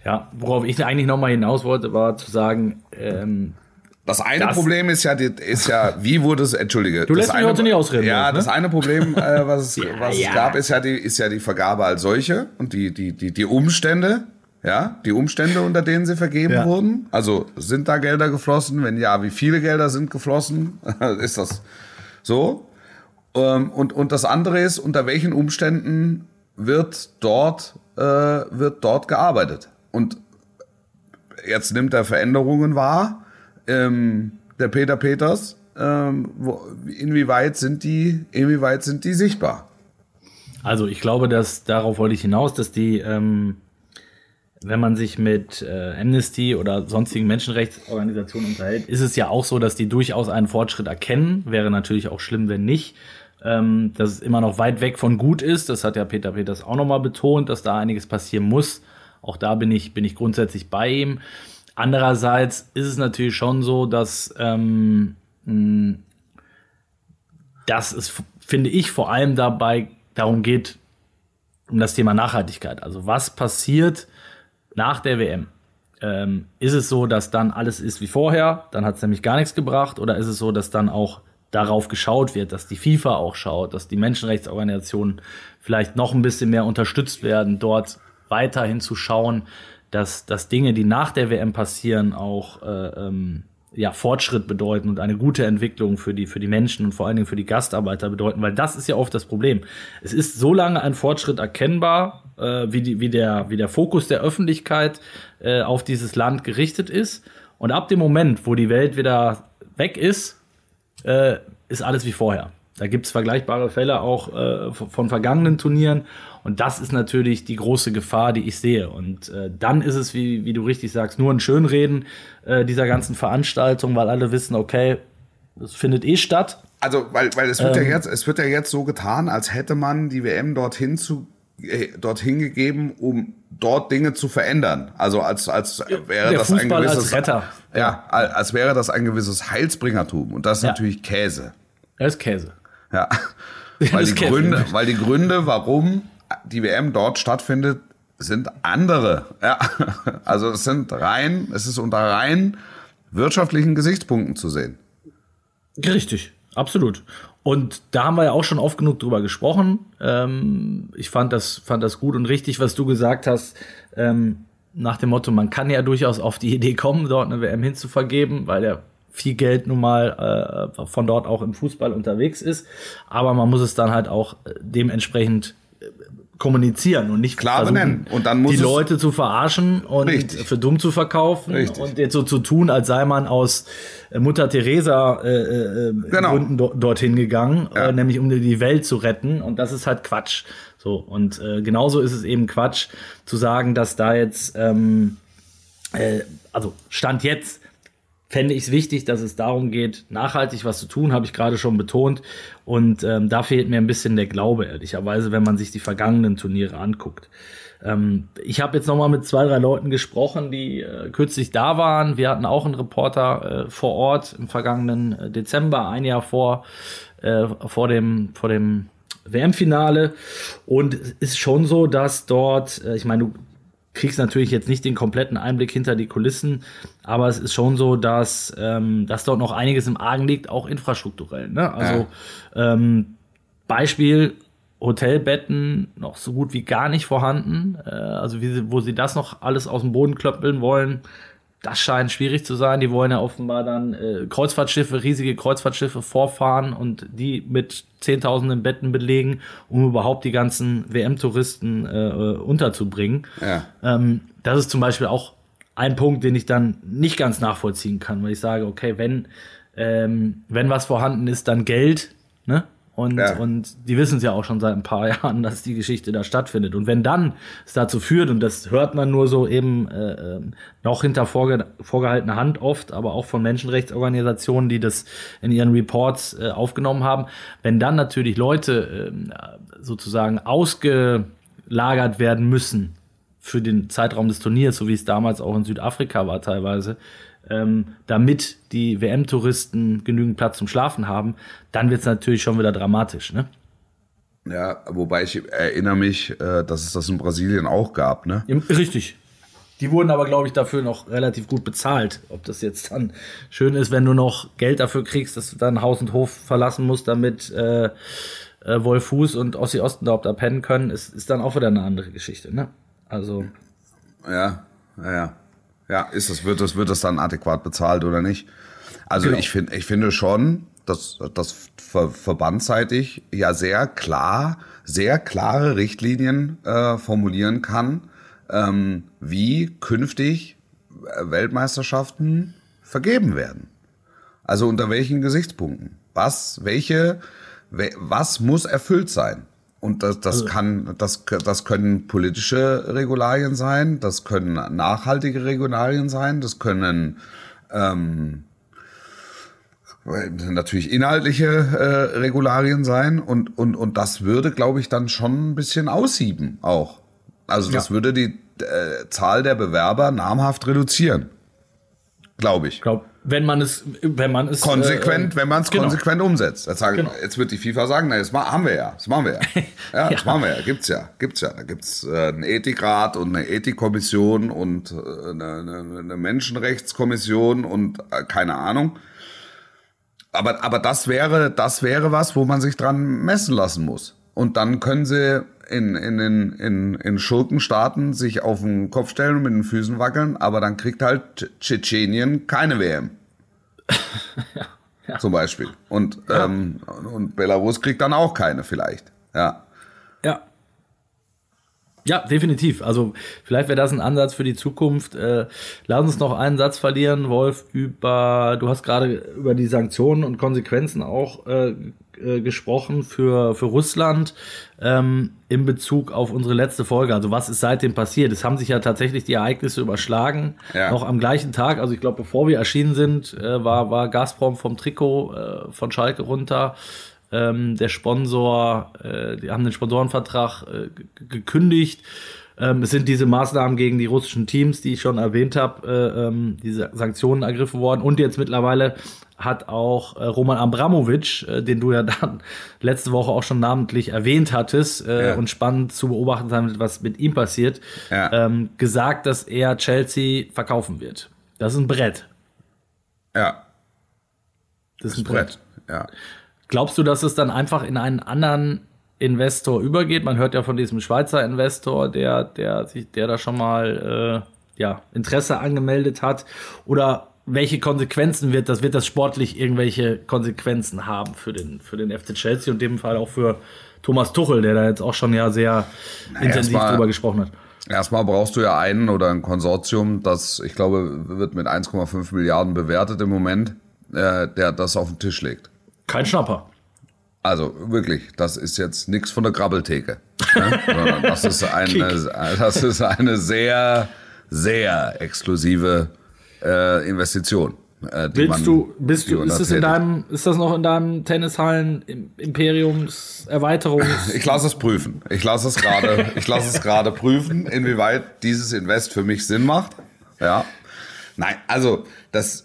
Ja, worauf ich eigentlich nochmal hinaus wollte, war zu sagen, ähm, das eine das, Problem ist ja, ist ja, wie wurde es, entschuldige. Du lässt mich eine, heute nicht ausreden. Ja, ne? das eine Problem, äh, was es, ja, was ja. es gab, ist ja, die, ist ja die Vergabe als solche und die, die, die, die Umstände, ja, die Umstände, unter denen sie vergeben ja. wurden. Also sind da Gelder geflossen? Wenn ja, wie viele Gelder sind geflossen? ist das so? Ähm, und, und das andere ist, unter welchen Umständen wird dort, äh, wird dort gearbeitet? Und jetzt nimmt er Veränderungen wahr. Ähm, der Peter Peters, ähm, wo, inwieweit sind die, inwieweit sind die sichtbar? Also ich glaube, dass darauf wollte ich hinaus, dass die ähm, wenn man sich mit äh, Amnesty oder sonstigen Menschenrechtsorganisationen unterhält, ist es ja auch so, dass die durchaus einen Fortschritt erkennen. Wäre natürlich auch schlimm, wenn nicht. Ähm, dass es immer noch weit weg von gut ist. Das hat ja Peter Peters auch nochmal betont, dass da einiges passieren muss. Auch da bin ich, bin ich grundsätzlich bei ihm. Andererseits ist es natürlich schon so, dass, ähm, dass es, finde ich, vor allem dabei darum geht, um das Thema Nachhaltigkeit. Also was passiert, nach der WM, ähm, ist es so, dass dann alles ist wie vorher, dann hat es nämlich gar nichts gebracht, oder ist es so, dass dann auch darauf geschaut wird, dass die FIFA auch schaut, dass die Menschenrechtsorganisationen vielleicht noch ein bisschen mehr unterstützt werden, dort weiterhin zu schauen, dass, dass Dinge, die nach der WM passieren, auch äh, ähm, ja, Fortschritt bedeuten und eine gute Entwicklung für die, für die Menschen und vor allen Dingen für die Gastarbeiter bedeuten, weil das ist ja oft das Problem. Es ist so lange ein Fortschritt erkennbar, äh, wie, die, wie, der, wie der Fokus der Öffentlichkeit äh, auf dieses Land gerichtet ist. Und ab dem Moment, wo die Welt wieder weg ist, äh, ist alles wie vorher. Da gibt es vergleichbare Fälle auch äh, von vergangenen Turnieren. Und das ist natürlich die große Gefahr, die ich sehe. Und äh, dann ist es, wie, wie du richtig sagst, nur ein Schönreden äh, dieser ganzen Veranstaltung, weil alle wissen, okay, das findet eh statt. Also, weil, weil es wird ähm, ja jetzt, es wird ja jetzt so getan, als hätte man die WM dorthin zu äh, dorthin gegeben, um dort Dinge zu verändern. Also als als wäre Der das Fußball ein gewisses als Retter. Ja, als wäre das ein gewisses Heilsbringertum und das ist ja. natürlich Käse. Das ist Käse. Ja. weil die Gründe, weil die Gründe, warum die WM dort stattfindet, sind andere. Ja. Also es sind rein, es ist unter rein wirtschaftlichen Gesichtspunkten zu sehen. Richtig, absolut. Und da haben wir ja auch schon oft genug drüber gesprochen. Ähm, ich fand das, fand das gut und richtig, was du gesagt hast. Ähm, nach dem Motto, man kann ja durchaus auf die Idee kommen, dort eine WM hinzuvergeben, weil ja viel Geld nun mal äh, von dort auch im Fußball unterwegs ist. Aber man muss es dann halt auch äh, dementsprechend äh, kommunizieren und nicht klar benennen und dann muss die Leute zu verarschen und richtig. für dumm zu verkaufen richtig. und jetzt so zu tun, als sei man aus äh, Mutter Teresa äh, äh, genau. Gründen do dorthin gegangen, ja. äh, nämlich um die Welt zu retten und das ist halt Quatsch. So und äh, genauso ist es eben Quatsch zu sagen, dass da jetzt ähm, äh, also stand jetzt fände ich es wichtig, dass es darum geht, nachhaltig was zu tun, habe ich gerade schon betont. Und ähm, da fehlt mir ein bisschen der Glaube, ehrlicherweise, wenn man sich die vergangenen Turniere anguckt. Ähm, ich habe jetzt noch mal mit zwei, drei Leuten gesprochen, die äh, kürzlich da waren. Wir hatten auch einen Reporter äh, vor Ort im vergangenen äh, Dezember, ein Jahr vor, äh, vor dem, vor dem WM-Finale. Und es ist schon so, dass dort, äh, ich meine, du kriegst natürlich jetzt nicht den kompletten Einblick hinter die Kulissen, aber es ist schon so, dass, ähm, dass dort noch einiges im Argen liegt, auch infrastrukturell. Ne? Also ja. ähm, Beispiel Hotelbetten noch so gut wie gar nicht vorhanden. Äh, also wie sie, wo sie das noch alles aus dem Boden klöppeln wollen, das scheint schwierig zu sein. Die wollen ja offenbar dann äh, Kreuzfahrtschiffe, riesige Kreuzfahrtschiffe vorfahren und die mit zehntausenden Betten belegen, um überhaupt die ganzen WM-Touristen äh, äh, unterzubringen. Ja. Ähm, das ist zum Beispiel auch ein Punkt, den ich dann nicht ganz nachvollziehen kann, weil ich sage, okay, wenn, ähm, wenn was vorhanden ist, dann Geld, ne? Und, ja. und die wissen es ja auch schon seit ein paar Jahren, dass die Geschichte da stattfindet. Und wenn dann es dazu führt, und das hört man nur so eben äh, ähm, noch hinter vorge vorgehaltener Hand oft, aber auch von Menschenrechtsorganisationen, die das in ihren Reports äh, aufgenommen haben, wenn dann natürlich Leute äh, sozusagen ausgelagert werden müssen für den Zeitraum des Turniers, so wie es damals auch in Südafrika war teilweise, ähm, damit die WM-Touristen genügend Platz zum Schlafen haben, dann wird es natürlich schon wieder dramatisch. Ne? Ja, wobei ich erinnere mich, äh, dass es das in Brasilien auch gab. Ne? Richtig. Die wurden aber, glaube ich, dafür noch relativ gut bezahlt. Ob das jetzt dann schön ist, wenn du noch Geld dafür kriegst, dass du dann Haus und Hof verlassen musst, damit äh, äh, Wolf Fuß und Ossi Ostendorp da pennen können, ist, ist dann auch wieder eine andere Geschichte. Ne? Also. Ja, ja, ja. Ja, ist das, wird das, wird das dann adäquat bezahlt oder nicht? Also genau. ich finde, ich finde schon, dass das ver verbandseitig ja sehr klar, sehr klare Richtlinien äh, formulieren kann, ähm, wie künftig Weltmeisterschaften vergeben werden. Also unter welchen Gesichtspunkten? Was, welche, was muss erfüllt sein? Und das, das also, kann, das, das können politische Regularien sein, das können nachhaltige Regularien sein, das können ähm, natürlich inhaltliche äh, Regularien sein und, und, und das würde, glaube ich, dann schon ein bisschen aussieben auch. Also das ja. würde die äh, Zahl der Bewerber namhaft reduzieren. Glaube ich. Glaub, wenn man es, wenn man es konsequent, äh, wenn man es genau. konsequent umsetzt. Jetzt, sagen, genau. jetzt wird die FIFA sagen, na, das haben wir ja, das machen wir ja. Ja, das machen wir ja, gibt's ja, gibt's ja. Da gibt's äh, einen Ethikrat und eine Ethikkommission und äh, eine, eine, eine Menschenrechtskommission und äh, keine Ahnung. Aber, aber das wäre, das wäre was, wo man sich dran messen lassen muss. Und dann können sie in, in, in, in, in Schurkenstaaten sich auf den Kopf stellen und mit den Füßen wackeln, aber dann kriegt halt Tschetschenien keine WM. ja, ja. Zum Beispiel. Und, ja. ähm, und Belarus kriegt dann auch keine vielleicht. Ja. Ja. Ja, definitiv. Also vielleicht wäre das ein Ansatz für die Zukunft. Äh, lass uns noch einen Satz verlieren, Wolf, über, du hast gerade über die Sanktionen und Konsequenzen auch äh, äh, gesprochen für, für Russland ähm, in Bezug auf unsere letzte Folge. Also was ist seitdem passiert? Es haben sich ja tatsächlich die Ereignisse überschlagen. Ja. Noch am gleichen Tag, also ich glaube, bevor wir erschienen sind, äh, war, war Gazprom vom Trikot äh, von Schalke runter. Ähm, der Sponsor, äh, die haben den Sponsorenvertrag äh, gekündigt. Ähm, es sind diese Maßnahmen gegen die russischen Teams, die ich schon erwähnt habe, äh, ähm, diese Sanktionen ergriffen worden. Und jetzt mittlerweile hat auch äh, Roman Abramovic, äh, den du ja dann letzte Woche auch schon namentlich erwähnt hattest äh, ja. und spannend zu beobachten sein, was mit ihm passiert, ja. ähm, gesagt, dass er Chelsea verkaufen wird. Das ist ein Brett. Ja. Das ist ein Brett. Brett. Ja. Glaubst du, dass es dann einfach in einen anderen Investor übergeht? Man hört ja von diesem Schweizer Investor, der, der sich, der da schon mal äh, ja, Interesse angemeldet hat. Oder welche Konsequenzen wird das? Wird das sportlich irgendwelche Konsequenzen haben für den, für den FC Chelsea und in dem Fall auch für Thomas Tuchel, der da jetzt auch schon ja sehr Na, intensiv mal, drüber gesprochen hat? Erstmal brauchst du ja einen oder ein Konsortium, das, ich glaube, wird mit 1,5 Milliarden bewertet im Moment, äh, der das auf den Tisch legt. Kein Schnapper. Also wirklich, das ist jetzt nichts von der Grabbeltheke. Ne? Das ist eine, das ist eine sehr, sehr exklusive äh, Investition. Äh, Willst man, du, bist du, ist das in deinem, ist das noch in deinem Tennishallen Imperiums Erweiterungs? Ich lasse es prüfen. Ich lasse es gerade, ich lasse es gerade prüfen, inwieweit dieses Invest für mich Sinn macht. Ja. Nein, also, das,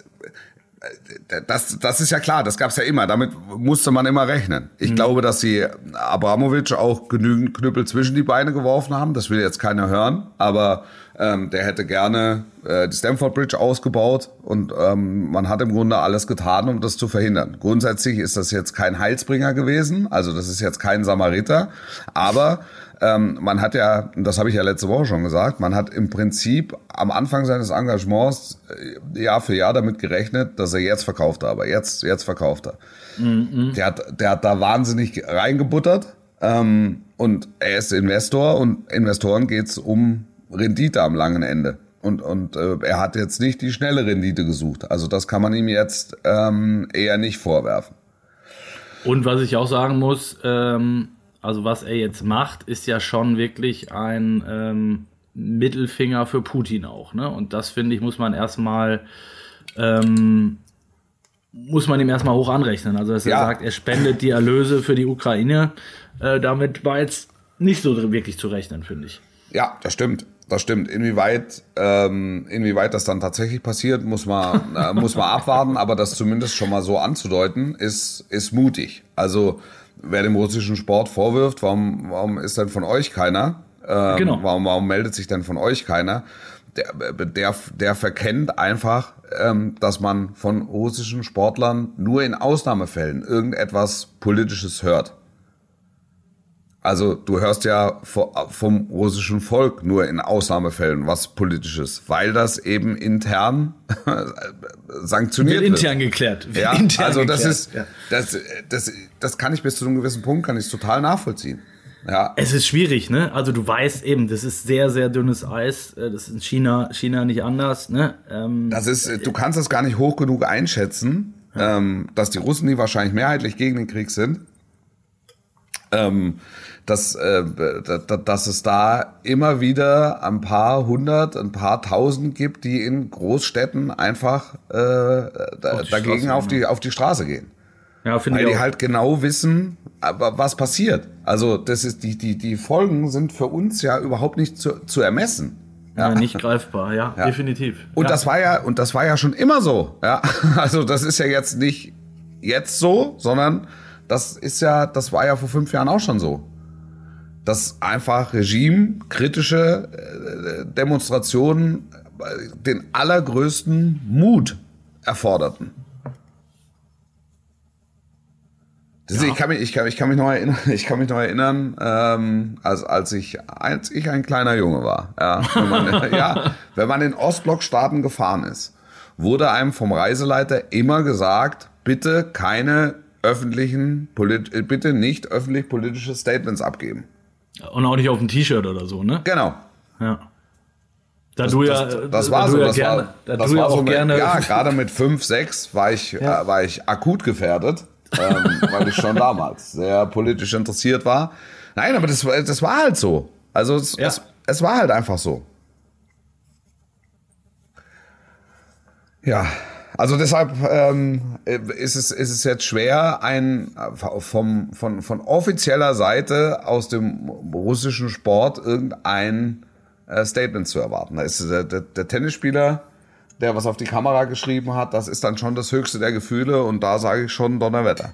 das, das ist ja klar, das gab es ja immer, damit musste man immer rechnen. Ich mhm. glaube, dass sie Abramovic auch genügend Knüppel zwischen die Beine geworfen haben, das will jetzt keiner hören, aber ähm, der hätte gerne äh, die Stamford Bridge ausgebaut und ähm, man hat im Grunde alles getan, um das zu verhindern. Grundsätzlich ist das jetzt kein Heilsbringer gewesen, also das ist jetzt kein Samariter, aber ähm, man hat ja, das habe ich ja letzte Woche schon gesagt, man hat im Prinzip am Anfang seines Engagements äh, Jahr für Jahr damit gerechnet, dass er jetzt verkauft hat, aber jetzt, jetzt verkauft er. Mhm. Der, hat, der hat da wahnsinnig reingebuttert ähm, und er ist Investor und Investoren geht's um Rendite am langen Ende. Und, und äh, er hat jetzt nicht die schnelle Rendite gesucht. Also das kann man ihm jetzt ähm, eher nicht vorwerfen. Und was ich auch sagen muss, ähm, also was er jetzt macht, ist ja schon wirklich ein ähm, Mittelfinger für Putin auch. Ne? Und das finde ich, muss man erstmal ähm, muss man ihm erstmal hoch anrechnen. Also dass er sagt, er spendet die Erlöse für die Ukraine, äh, damit war jetzt nicht so wirklich zu rechnen, finde ich. Ja, das stimmt. Das stimmt. Inwieweit, ähm, inwieweit das dann tatsächlich passiert, muss man, äh, muss man abwarten. Aber das zumindest schon mal so anzudeuten, ist, ist mutig. Also wer dem russischen Sport vorwirft, warum, warum ist denn von euch keiner? Ähm, Genau. Warum, warum meldet sich denn von euch keiner? Der, der, der verkennt einfach, ähm, dass man von russischen Sportlern nur in Ausnahmefällen irgendetwas Politisches hört. Also du hörst ja vo- vom russischen Volk nur in Ausnahmefällen was Politisches, weil das eben intern sanktioniert Wird wird. intern geklärt. Wird Ja, intern also das geklärt. ist, Ja. das, das, das kann ich bis zu einem gewissen Punkt, kann ich total nachvollziehen. Ja, Es ist schwierig, ne? Also du weißt eben, das ist sehr, sehr dünnes Eis. Äh, Das ist in China, China nicht anders, ne? Ähm, das ist, du kannst das gar nicht hoch genug einschätzen, ähm, dass die Russen, die wahrscheinlich mehrheitlich gegen den Krieg sind, ähm, dass, äh, da- da- dass es da immer wieder ein paar hundert, ein paar tausend gibt, die in Großstädten einfach äh, da, die dagegen Straße auf die, auf die Straße gehen. ja, Weil die auch. halt genau wissen, was passiert. Also das ist die, die, die Folgen sind für uns ja überhaupt nicht zu, zu ermessen. ja. nicht greifbar, ja, Ja. definitiv. Und ja. das war ja, und das war ja schon immer so. Ja, also das ist ja jetzt nicht jetzt so, sondern das ist ja, das war ja vor fünf Jahren auch schon so. Dass einfach regimekritische äh, Demonstrationen äh, den allergrößten Mut erforderten. Ist- Ich, kann mich, ich, kann, ich kann mich noch erinnern, ich kann mich noch erinnern, ähm, als, als, ich, als ich ein kleiner Junge war. Ja, wenn man, ja, wenn man in Ostblockstaaten gefahren ist, wurde einem vom Reiseleiter immer gesagt, bitte keine öffentlichen, äh, bitte nicht öffentlich politische Statements abgeben. Und auch nicht auf dem T-Shirt oder so, ne? Genau. Ja. Da du ja, das, das da war du so. ja Das gerne, war, da das du ja war auch so mit, gerne. ja, gerade mit fünf, sechs war ich, äh, war ich akut gefährdet, ähm, weil ich schon damals sehr politisch interessiert war. Nein, aber das, war- das war halt so. Also es, Ja. es, es war halt einfach so. Ja, also deshalb ähm, ist, es, ist es jetzt schwer, ein vom, von, von offizieller Seite aus dem russischen Sport irgendein äh, Statement zu erwarten. Da ist der, der, der Tennisspieler, der was auf die Kamera geschrieben hat, das ist dann schon das höchste der Gefühle und da sage ich schon Donnerwetter.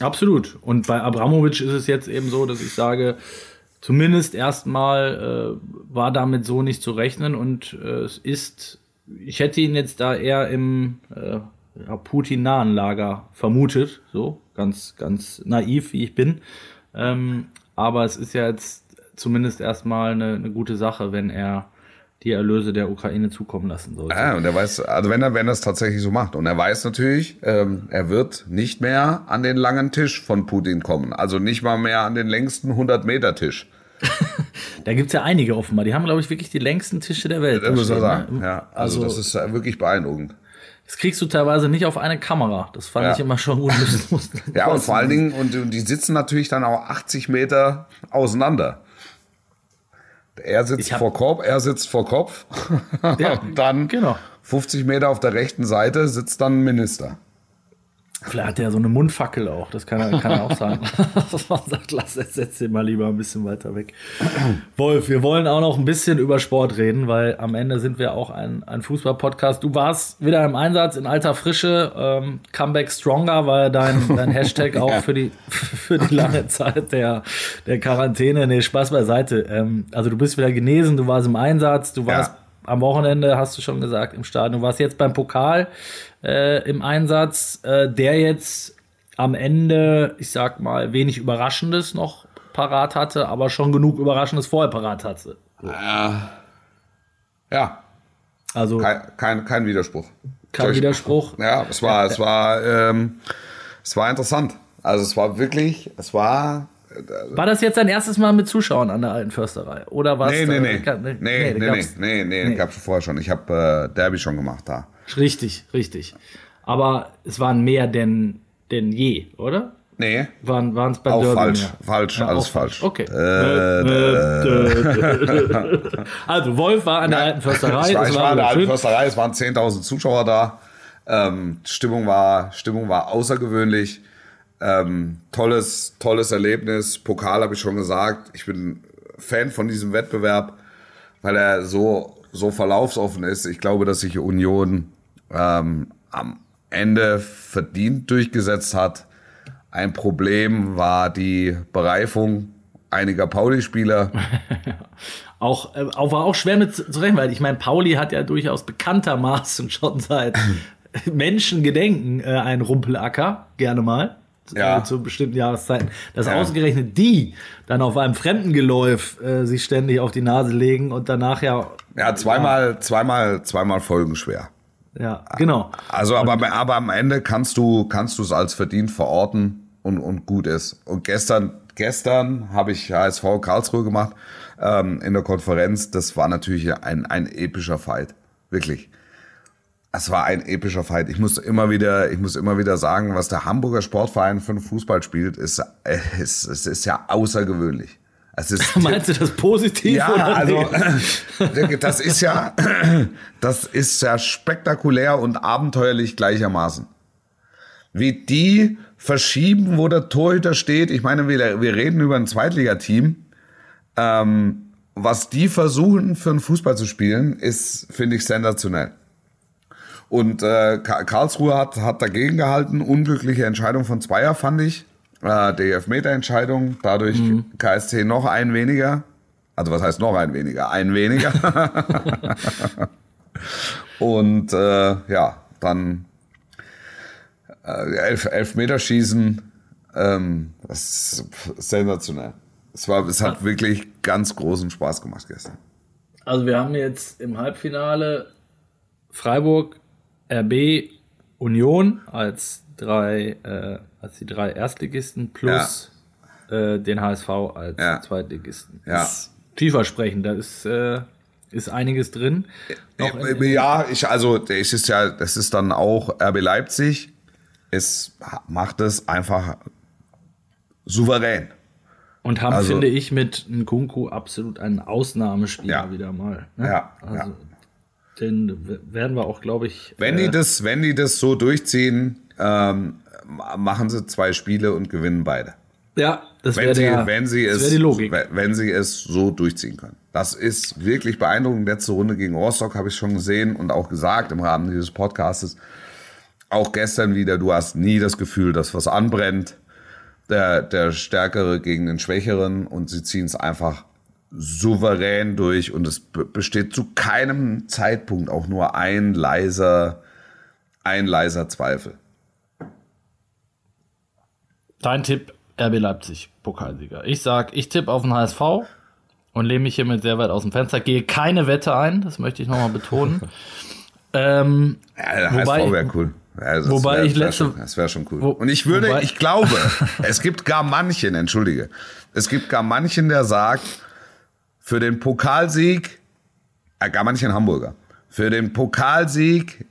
Absolut. Und bei Abramovic ist es jetzt eben so, dass ich sage, zumindest erstmal äh, war damit so nicht zu rechnen und äh, es ist, ich hätte ihn jetzt da eher im äh, Putin-nahen Lager vermutet, so ganz, ganz naiv wie ich bin. Ähm, aber es ist ja jetzt zumindest erstmal eine, eine gute Sache, wenn er die Erlöse der Ukraine zukommen lassen sollte. Ja, und er weiß, also wenn er, wenn er es tatsächlich so macht. Und er weiß natürlich, ähm, er wird nicht mehr an den langen Tisch von Putin kommen. Also nicht mal mehr an den längsten 100-Meter-Tisch. Da gibt's ja einige offenbar. Die haben, glaube ich, wirklich die längsten Tische der Welt. Das muss stehen, sagen. ne? Ja, also, das ist wirklich beeindruckend. Das kriegst du teilweise nicht auf eine Kamera. Das fand Ja. ich immer schon gut. Ja, und vor allen Dingen, und, und die sitzen natürlich dann auch 80 Meter auseinander. Er sitzt vor Kopf, er sitzt vor Kopf. Ja, und dann genau. 50 Meter auf der rechten Seite sitzt dann ein Minister. Vielleicht hat er so eine Mundfackel auch. Das kann er, kann er auch sagen. Dass man sagt, lass, jetzt setz den mal lieber ein bisschen weiter weg. Wolf, wir wollen auch noch ein bisschen über Sport reden, weil am Ende sind wir auch ein, ein Fußball-Podcast. Du warst wieder im Einsatz in alter Frische. Ähm, Comeback Stronger war dein, dein Hashtag auch für die, für die lange Zeit der, der Quarantäne. Nee, Spaß beiseite. Ähm, also du bist wieder genesen, du warst im Einsatz, du warst Ja. am Wochenende, hast du schon gesagt, im Stadion. Du warst jetzt beim Pokal äh, im Einsatz, äh, der jetzt am Ende, ich sag mal, wenig Überraschendes noch parat hatte, aber schon genug Überraschendes vorher parat hatte. Ja, Also kein, kein, kein, kein Widerspruch. Widerspruch. Ja, es war, es war, ähm, es war interessant. Also es war wirklich, es war. War das jetzt dein erstes Mal mit Zuschauern an der alten Försterei? Oder was? Nee, nee, nee. nee, Nee, nee, nee, gab's- nee, nee, nee. gab's schon vorher schon. Ich habe äh, Derby schon gemacht da. Richtig, richtig. Aber es waren mehr denn, denn je, oder? Nee, Waren es beim auch Derby falsch. mehr? Falsch, Ja, alles auch falsch. Okay. Äh, also Wolf war an der alten Försterei. Ich war, ich war in der alten. Försterei, es waren 10.000 Zuschauer da. Ähm, Stimmung, war, Stimmung war außergewöhnlich. Ähm, tolles, tolles Erlebnis. Pokal habe ich schon gesagt. Ich bin Fan von diesem Wettbewerb. weil er so, so verlaufsoffen ist. Ich glaube, dass sich Union ähm, am Ende verdient durchgesetzt hat. Ein Problem war die Bereifung einiger Pauli-Spieler. auch, äh, auch war auch schwer mit zu rechnen, weil ich meine, Pauli hat ja durchaus bekanntermaßen schon seit Menschengedenken äh, einen Rumpelacker, gerne mal. Ja. Äh, zu bestimmten Jahreszeiten. Dass ja. ausgerechnet die dann auf einem fremden Geläuf äh, sich ständig auf die Nase legen und danach ja. Ja, zweimal, ja. zweimal, zweimal folgenschwer. Ja, genau. Also, aber, aber am Ende kannst du, kannst du es als verdient verorten und, und gut ist. Und gestern, gestern habe ich HSV Karlsruhe gemacht ähm, in der Konferenz. Das war natürlich ein, ein epischer Fight. Wirklich. Es war ein epischer Fight. Ich muss immer wieder, ich muss immer wieder sagen, was der Hamburger Sportverein für Fußball spielt, ist, äh, ist, ist, ist ja außergewöhnlich. Es ist, Meinst du das positiv? Ja, oder also das ist ja, das ist ja spektakulär und abenteuerlich gleichermaßen. Wie die verschieben, wo der Torhüter steht. Ich meine, wir, wir reden über ein Zweitligateam. Ähm, was die versuchen, für einen Fußball zu spielen, ist, finde ich, sensationell. Und äh, Karlsruhe hat, hat dagegen gehalten. Unglückliche Entscheidung von Zweier, fand ich. Äh, die Elfmeterentscheidung, dadurch mhm. KSC noch ein weniger. Also was heißt noch ein weniger? Ein weniger. Und äh, ja, dann äh, elf, Elfmeterschießen, ähm, das ist sensationell. Es, war, es hat wirklich ganz großen Spaß gemacht gestern. Also wir haben jetzt im Halbfinale Freiburg RB Union als drei, äh, als die drei Erstligisten plus ja. äh, den HSV als ja. Zweitligisten. Ja. Ist vielversprechend, da ist, äh, ist einiges drin. Noch ja, ich, also es ist ja, das ist dann auch RB Leipzig. Es macht es einfach souverän. Und haben, also, finde ich, mit Nkunku absolut einen Ausnahmespieler ja. wieder mal. Ne? Ja, also, ja. Den werden wir auch, glaube ich. Wenn äh, die das, wenn die das so durchziehen, ähm, machen sie zwei Spiele und gewinnen beide. Ja, das wäre der, wenn sie es, die Logik. Wenn sie es so durchziehen können. Das ist wirklich beeindruckend. Letzte Runde gegen Rostock habe ich schon gesehen und auch gesagt im Rahmen dieses Podcastes. Auch gestern wieder, du hast nie das Gefühl, dass was anbrennt. Der, der Stärkere gegen den Schwächeren und sie ziehen es einfach souverän durch und es besteht zu keinem Zeitpunkt auch nur ein leiser, ein leiser Zweifel. Dein Tipp, RB Leipzig, Pokalsieger. Ich sag, ich tippe auf den HSV und lehne mich hiermit sehr weit aus dem Fenster. Gehe keine Wette ein, das möchte ich nochmal betonen. ähm, ja, der wobei, HSV wäre cool. Also wobei wär, ich letzte, schon, das wäre schon cool. Wo, und ich würde, wobei, ich glaube, es gibt gar manchen, entschuldige, es gibt gar manchen, der sagt, für den Pokalsieg, äh, gar manchen Hamburger, für den Pokalsieg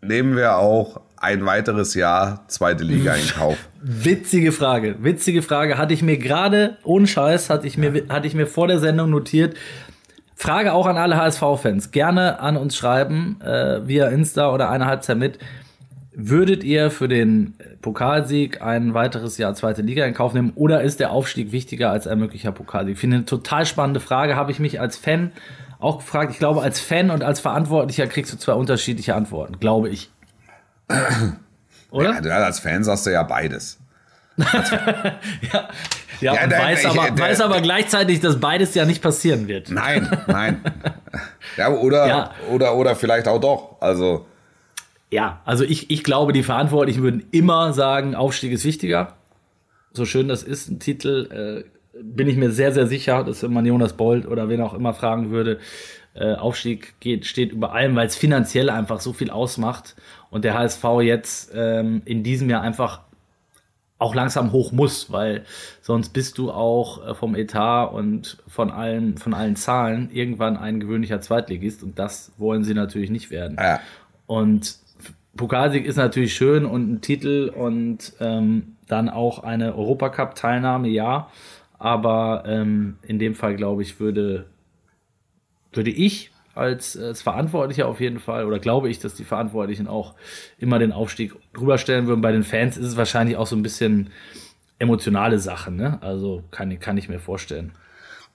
nehmen wir auch ein weiteres Jahr zweite Liga in Kauf. Witzige Frage, witzige Frage. Hatte ich mir gerade, ohne Scheiß, hatte ich mir, hatte ich mir vor der Sendung notiert. Frage auch an alle HSV-Fans. Gerne an uns schreiben, äh, via Insta oder eine Halbzeit mit. Würdet ihr für den Pokalsieg ein weiteres Jahr zweite Liga in Kauf nehmen oder ist der Aufstieg wichtiger als ein möglicher Pokalsieg? Ich finde eine total spannende Frage, habe ich mich als Fan auch gefragt. Ich glaube, als Fan und als Verantwortlicher kriegst du zwei unterschiedliche Antworten, glaube ich. Oder? Ja, als Fan sagst du ja beides. ja, ja, ja und weiß, ich, aber, der, weiß aber gleichzeitig, dass beides ja nicht passieren wird. Nein, nein. ja, oder, ja. oder, oder vielleicht auch doch. Also. Ja, also ich, ich glaube, die Verantwortlichen würden immer sagen, Aufstieg ist wichtiger. So schön das ist, ein Titel, äh, bin ich mir sehr, sehr sicher, dass wenn man Jonas Bold oder wen auch immer fragen würde, äh, Aufstieg geht, steht über allem, weil es finanziell einfach so viel ausmacht und der HSV jetzt ähm, in diesem Jahr einfach auch langsam hoch muss, weil sonst bist du auch äh, vom Etat und von allen, von allen Zahlen irgendwann ein gewöhnlicher Zweitligist und das wollen sie natürlich nicht werden. Ja. Und Pokalsieg ist natürlich schön und ein Titel und ähm, dann auch eine Europacup-Teilnahme, ja. Aber ähm, in dem Fall, glaube ich, würde, würde ich als, als Verantwortlicher auf jeden Fall, oder glaube ich, dass die Verantwortlichen auch immer den Aufstieg drüber stellen würden. Bei den Fans ist es wahrscheinlich auch so ein bisschen emotionale Sache, ne? Also kann, kann ich mir vorstellen.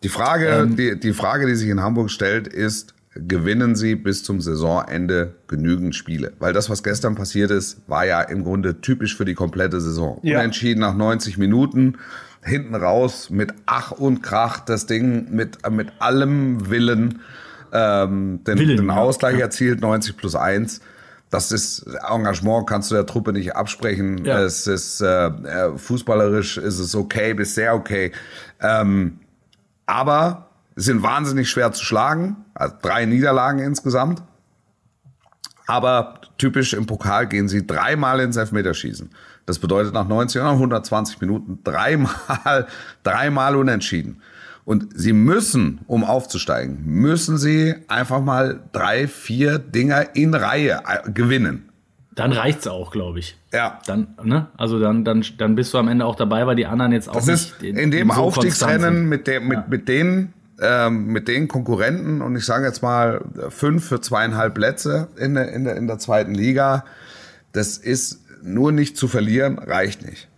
Die Frage, ähm, die, die Frage, die sich in Hamburg stellt, ist, gewinnen sie bis zum Saisonende genügend Spiele? Weil das, was gestern passiert ist, war ja im Grunde typisch für die komplette Saison. Ja. Unentschieden nach 90 Minuten, hinten raus mit Ach und Krach das Ding mit, mit allem Willen ähm, den, Willen, den Ausgleich ja. erzielt, 90 plus 1 das ist Engagement, kannst du der Truppe nicht absprechen. Ja. Es ist äh, äh, fußballerisch ist es okay, bis sehr okay. Ähm, aber sind wahnsinnig schwer zu schlagen. Also drei Niederlagen insgesamt. Aber typisch im Pokal gehen sie dreimal ins Elfmeterschießen. Das bedeutet nach 90 oder 120 Minuten dreimal, dreimal unentschieden. Und sie müssen, um aufzusteigen, müssen sie einfach mal drei, vier Dinger in Reihe äh, gewinnen. Dann reicht's auch, glaube ich. Ja. Dann, ne? Also dann, dann, dann bist du am Ende auch dabei, weil die anderen jetzt auch das nicht. Ist in dem so Aufstiegsrennen mit, der, mit, ja. mit denen, ähm, mit den Konkurrenten und ich sage jetzt mal fünf für zweieinhalb Plätze in der, in der, in der zweiten Liga, das ist nur nicht zu verlieren, reicht nicht.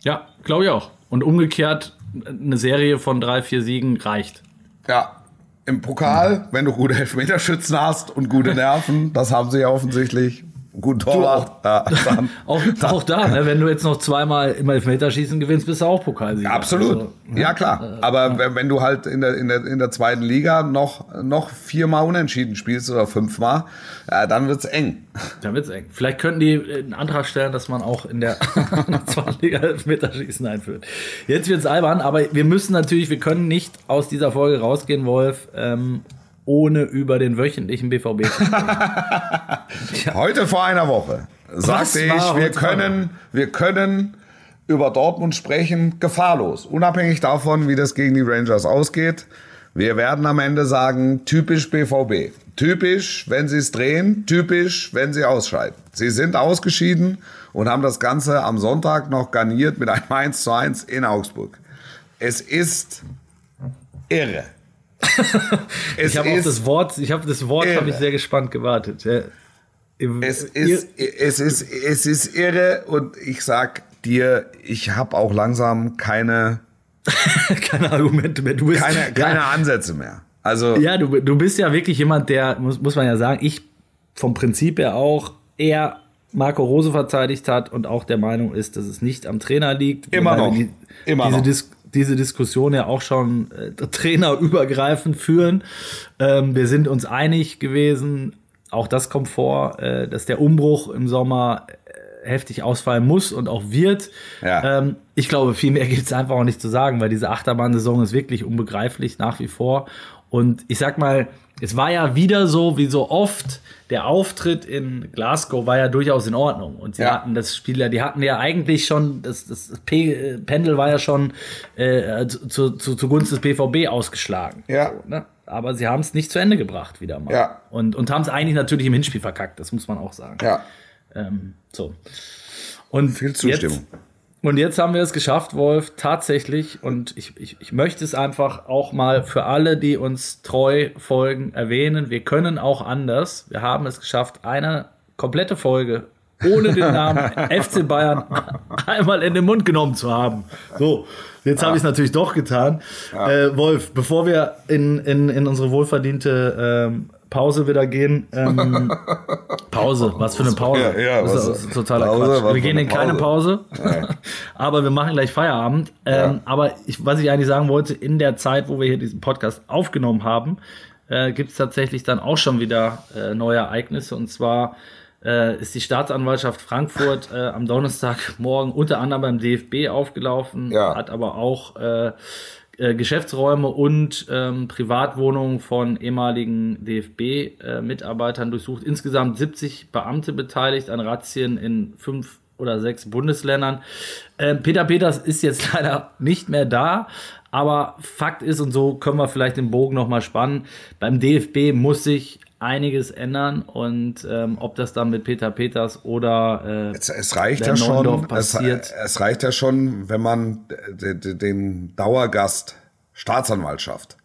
Ja, glaube ich auch. Und umgekehrt eine Serie von drei, vier Siegen reicht. Ja, im Pokal, wenn du gute Elfmeterschützen hast und gute Nerven, das haben sie ja offensichtlich, Gut Torwart. Auch, ja, dann, auch, dann. auch, da, ne, wenn du jetzt noch zweimal im Elfmeterschießen gewinnst, bist du auch Pokalsieger. Absolut. Also, ja, klar. Äh, Aber ja. wenn du halt in der, in, der, in der zweiten Liga noch, noch viermal unentschieden spielst oder fünfmal, ja, dann wird's eng. Dann wird's eng. Vielleicht könnten die einen Antrag stellen, dass man auch in der zweiten Liga Elfmeterschießen einführt. Jetzt wird's albern, aber wir müssen natürlich, wir können nicht aus dieser Folge rausgehen, Wolf, ähm, ohne über den wöchentlichen BVB zu sprechen. Heute vor einer Woche sagte ich, wir können, wir können über Dortmund sprechen, gefahrlos. Unabhängig davon, wie das gegen die Rangers ausgeht. Wir werden am Ende sagen, typisch BVB. Typisch, wenn sie es drehen, typisch, wenn sie ausscheiden. Sie sind ausgeschieden und haben das Ganze am Sonntag noch garniert mit einem 1 zu 1 in Augsburg. Es ist irre. Ich habe auf das Wort, ich habe das Wort, habe ich sehr gespannt gewartet. Ja. Es ist, es ist, es ist irre und ich sag dir, ich habe auch langsam keine, keine Argumente mehr. Du bist, keine, keine ja. Ansätze mehr. Also ja, du, du bist ja wirklich jemand, der muss, muss man ja sagen, ich vom Prinzip her auch eher Marco Rose verteidigt hat und auch der Meinung ist, dass es nicht am Trainer liegt. Immer noch. Die, Immer diese noch. Dis diese Diskussion ja auch schon äh, trainerübergreifend führen. Ähm, wir sind uns einig gewesen, auch das kommt vor, äh, dass der Umbruch im Sommer äh, heftig ausfallen muss und auch wird. Ja. Ähm, ich glaube, viel mehr gibt es einfach auch nicht zu sagen, weil diese Achterbahn-Saison ist wirklich unbegreiflich nach wie vor. Und ich sag mal, es war ja wieder so, wie so oft, der Auftritt in Glasgow war ja durchaus in Ordnung. Und sie ja. hatten das Spiel ja, die hatten ja eigentlich schon, das, das Pendel war ja schon äh, zu, zu, zugunsten des BVB ausgeschlagen. Ja. So, ne? Aber sie haben es nicht zu Ende gebracht, wieder mal. Ja. Und, und haben es eigentlich natürlich im Hinspiel verkackt, das muss man auch sagen. Ja. Ähm, so. Und Viel Zustimmung. Jetzt, und jetzt haben wir es geschafft, Wolf, tatsächlich. Und ich, ich, ich möchte es einfach auch mal für alle, die uns treu folgen, erwähnen. Wir können auch anders. Wir haben es geschafft, eine komplette Folge ohne den Namen FC Bayern einmal in den Mund genommen zu haben. So, jetzt ja. habe ich es natürlich doch getan. Ja. Äh, Wolf, bevor wir in, in, in unsere wohlverdiente ähm, Pause wieder gehen. Ähm, Pause, was für eine Pause. Ja, ja, das ist, was, totaler Pause, Quatsch. Wir gehen in keine Pause, ja. aber wir machen gleich Feierabend. Ähm. Aber ich, was ich eigentlich sagen wollte, in der Zeit, wo wir hier diesen Podcast aufgenommen haben, äh, gibt es tatsächlich dann auch schon wieder äh, neue Ereignisse. Und zwar äh, ist die Staatsanwaltschaft Frankfurt äh, am Donnerstagmorgen unter anderem beim DFB aufgelaufen, ja. hat aber auch äh, äh, Geschäftsräume und ähm, Privatwohnungen von ehemaligen DFB-Mitarbeitern äh, durchsucht. Insgesamt 70 Beamte beteiligt an Razzien in fünf oder sechs Bundesländern. Äh, Peter Peters ist jetzt leider nicht mehr da, aber Fakt ist, und so können wir vielleicht den Bogen nochmal spannen, beim DFB muss sich einiges ändern und ähm, ob das dann mit Peter Peters oder äh, es, es reicht ja schon passiert. Es, es, reicht ja schon, wenn man den Dauergast Staatsanwaltschaft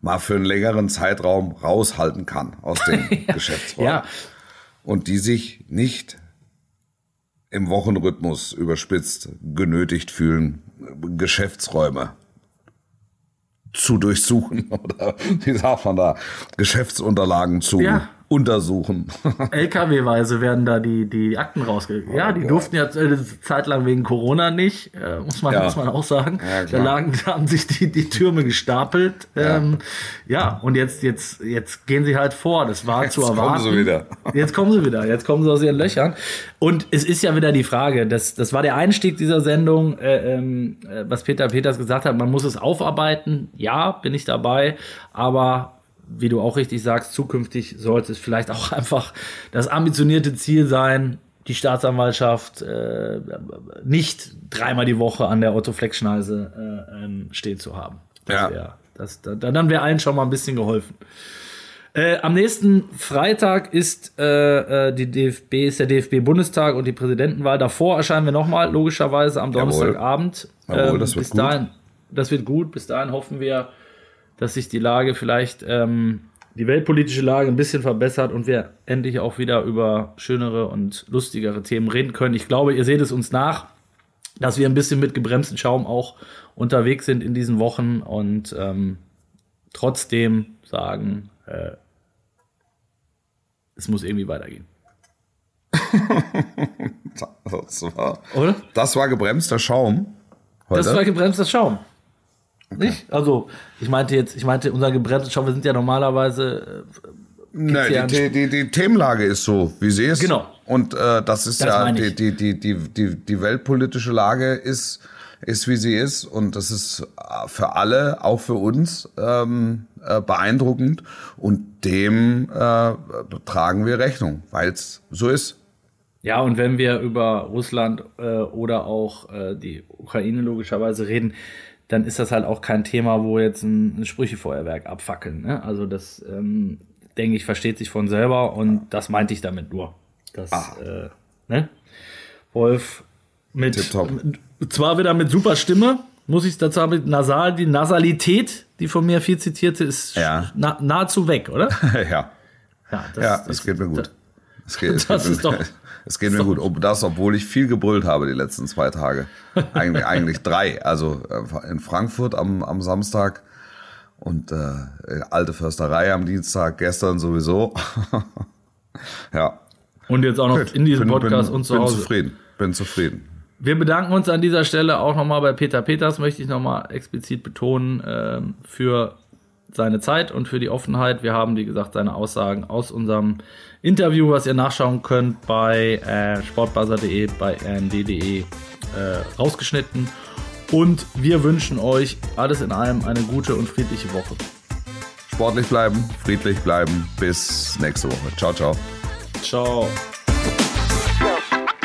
mal für einen längeren Zeitraum raushalten kann aus dem ja. Geschäftsraum ja. und die sich nicht im Wochenrhythmus überspitzt genötigt fühlen, Geschäftsräume zu durchsuchen oder wie sagt man da, Geschäftsunterlagen zu Ja. Untersuchen. LKW-weise werden da die, die Akten rausgegeben. Ja, die durften ja eine Zeit lang wegen Corona nicht, äh, muss, man, Ja. muss man auch sagen. Ja, da lagen, da haben sich die, die Türme gestapelt. Ja. Ähm, ja, und jetzt, jetzt, jetzt gehen sie halt vor. Das war zu kommen erwarten. sie wieder. Jetzt kommen sie wieder. Jetzt kommen sie aus ihren Löchern. Und es ist ja wieder die Frage, das, das war der Einstieg dieser Sendung, äh, ähm, äh, was Peter Peters gesagt hat, man muss es aufarbeiten. Ja, bin ich dabei. Aber wie du auch richtig sagst, zukünftig sollte es vielleicht auch einfach das ambitionierte Ziel sein, die Staatsanwaltschaft äh, nicht dreimal die Woche an der Otto-Fleck-Schneise äh, ähm, stehen zu haben. Das Ja. wär, das, da, dann wäre allen schon mal ein bisschen geholfen. Äh, am nächsten Freitag ist äh, äh, die DFB, ist der DFB-Bundestag und die Präsidentenwahl. Davor erscheinen wir nochmal, logischerweise am Jawohl. Donnerstagabend. Jawohl, das wird bis gut. dahin, das wird gut. Bis dahin hoffen wir, dass sich die Lage vielleicht, ähm, die weltpolitische Lage ein bisschen verbessert und wir endlich auch wieder über schönere und lustigere Themen reden können. Ich glaube, ihr seht es uns nach, dass wir ein bisschen mit gebremsten Schaum auch unterwegs sind in diesen Wochen und ähm, trotzdem sagen, äh, es muss irgendwie weitergehen. Das war, Oder? das war gebremster Schaum. Heute. Das war gebremster Schaum. Nicht? Also, ich meinte jetzt, ich meinte, unser gebremster Schaum, wir sind ja normalerweise, äh, Nee, ja die, die, die, Themenlage ist so, wie sie ist. Genau. Und äh, das ist Das ja, die, die, die, die, die weltpolitische Lage ist, ist, wie sie ist. Und das ist äh, für alle, auch für uns, ähm, äh, beeindruckend. Und dem äh, tragen wir Rechnung, weil es so ist. ja, und wenn wir über Russland äh, oder auch äh, die Ukraine logischerweise reden, dann ist das halt auch kein Thema, wo jetzt ein, ein Sprüchefeuerwerk abfackeln. Ne? Also das, ähm, denke ich, versteht sich von selber und das meinte ich damit nur. Das, äh, ne? Wolf mit, mit zwar wieder mit super Stimme, muss ich dazu sagen, mit Nasal, die Nasalität, die von mir viel zitierte, ist Ja. na, nahezu weg, oder? ja, Ja, das, ja, es geht mir gut. Geht, es Das geht ist mir, doch- es geht mir gut. Ob das, obwohl ich viel gebrüllt habe die letzten zwei Tage. Eigentlich, eigentlich drei. Also äh, in Frankfurt am, am Samstag und äh, alte Försterei am Dienstag, gestern sowieso. ja. Und jetzt auch noch in diesem Bin- Podcast bin, und zu bin Hause. zufrieden. Bin zufrieden. Wir bedanken uns an dieser Stelle auch nochmal bei Peter Peters, möchte ich nochmal explizit betonen, ähm, für seine Zeit und für die Offenheit. Wir haben, wie gesagt, seine Aussagen aus unserem Interview, was ihr nachschauen könnt bei äh, sportbuzzer.de, bei rnd.de äh, rausgeschnitten. Und wir wünschen euch alles in allem eine gute und friedliche Woche. Sportlich bleiben, friedlich bleiben. Bis nächste Woche. Ciao, ciao. Ciao.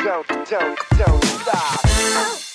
don't, don't, don't stop.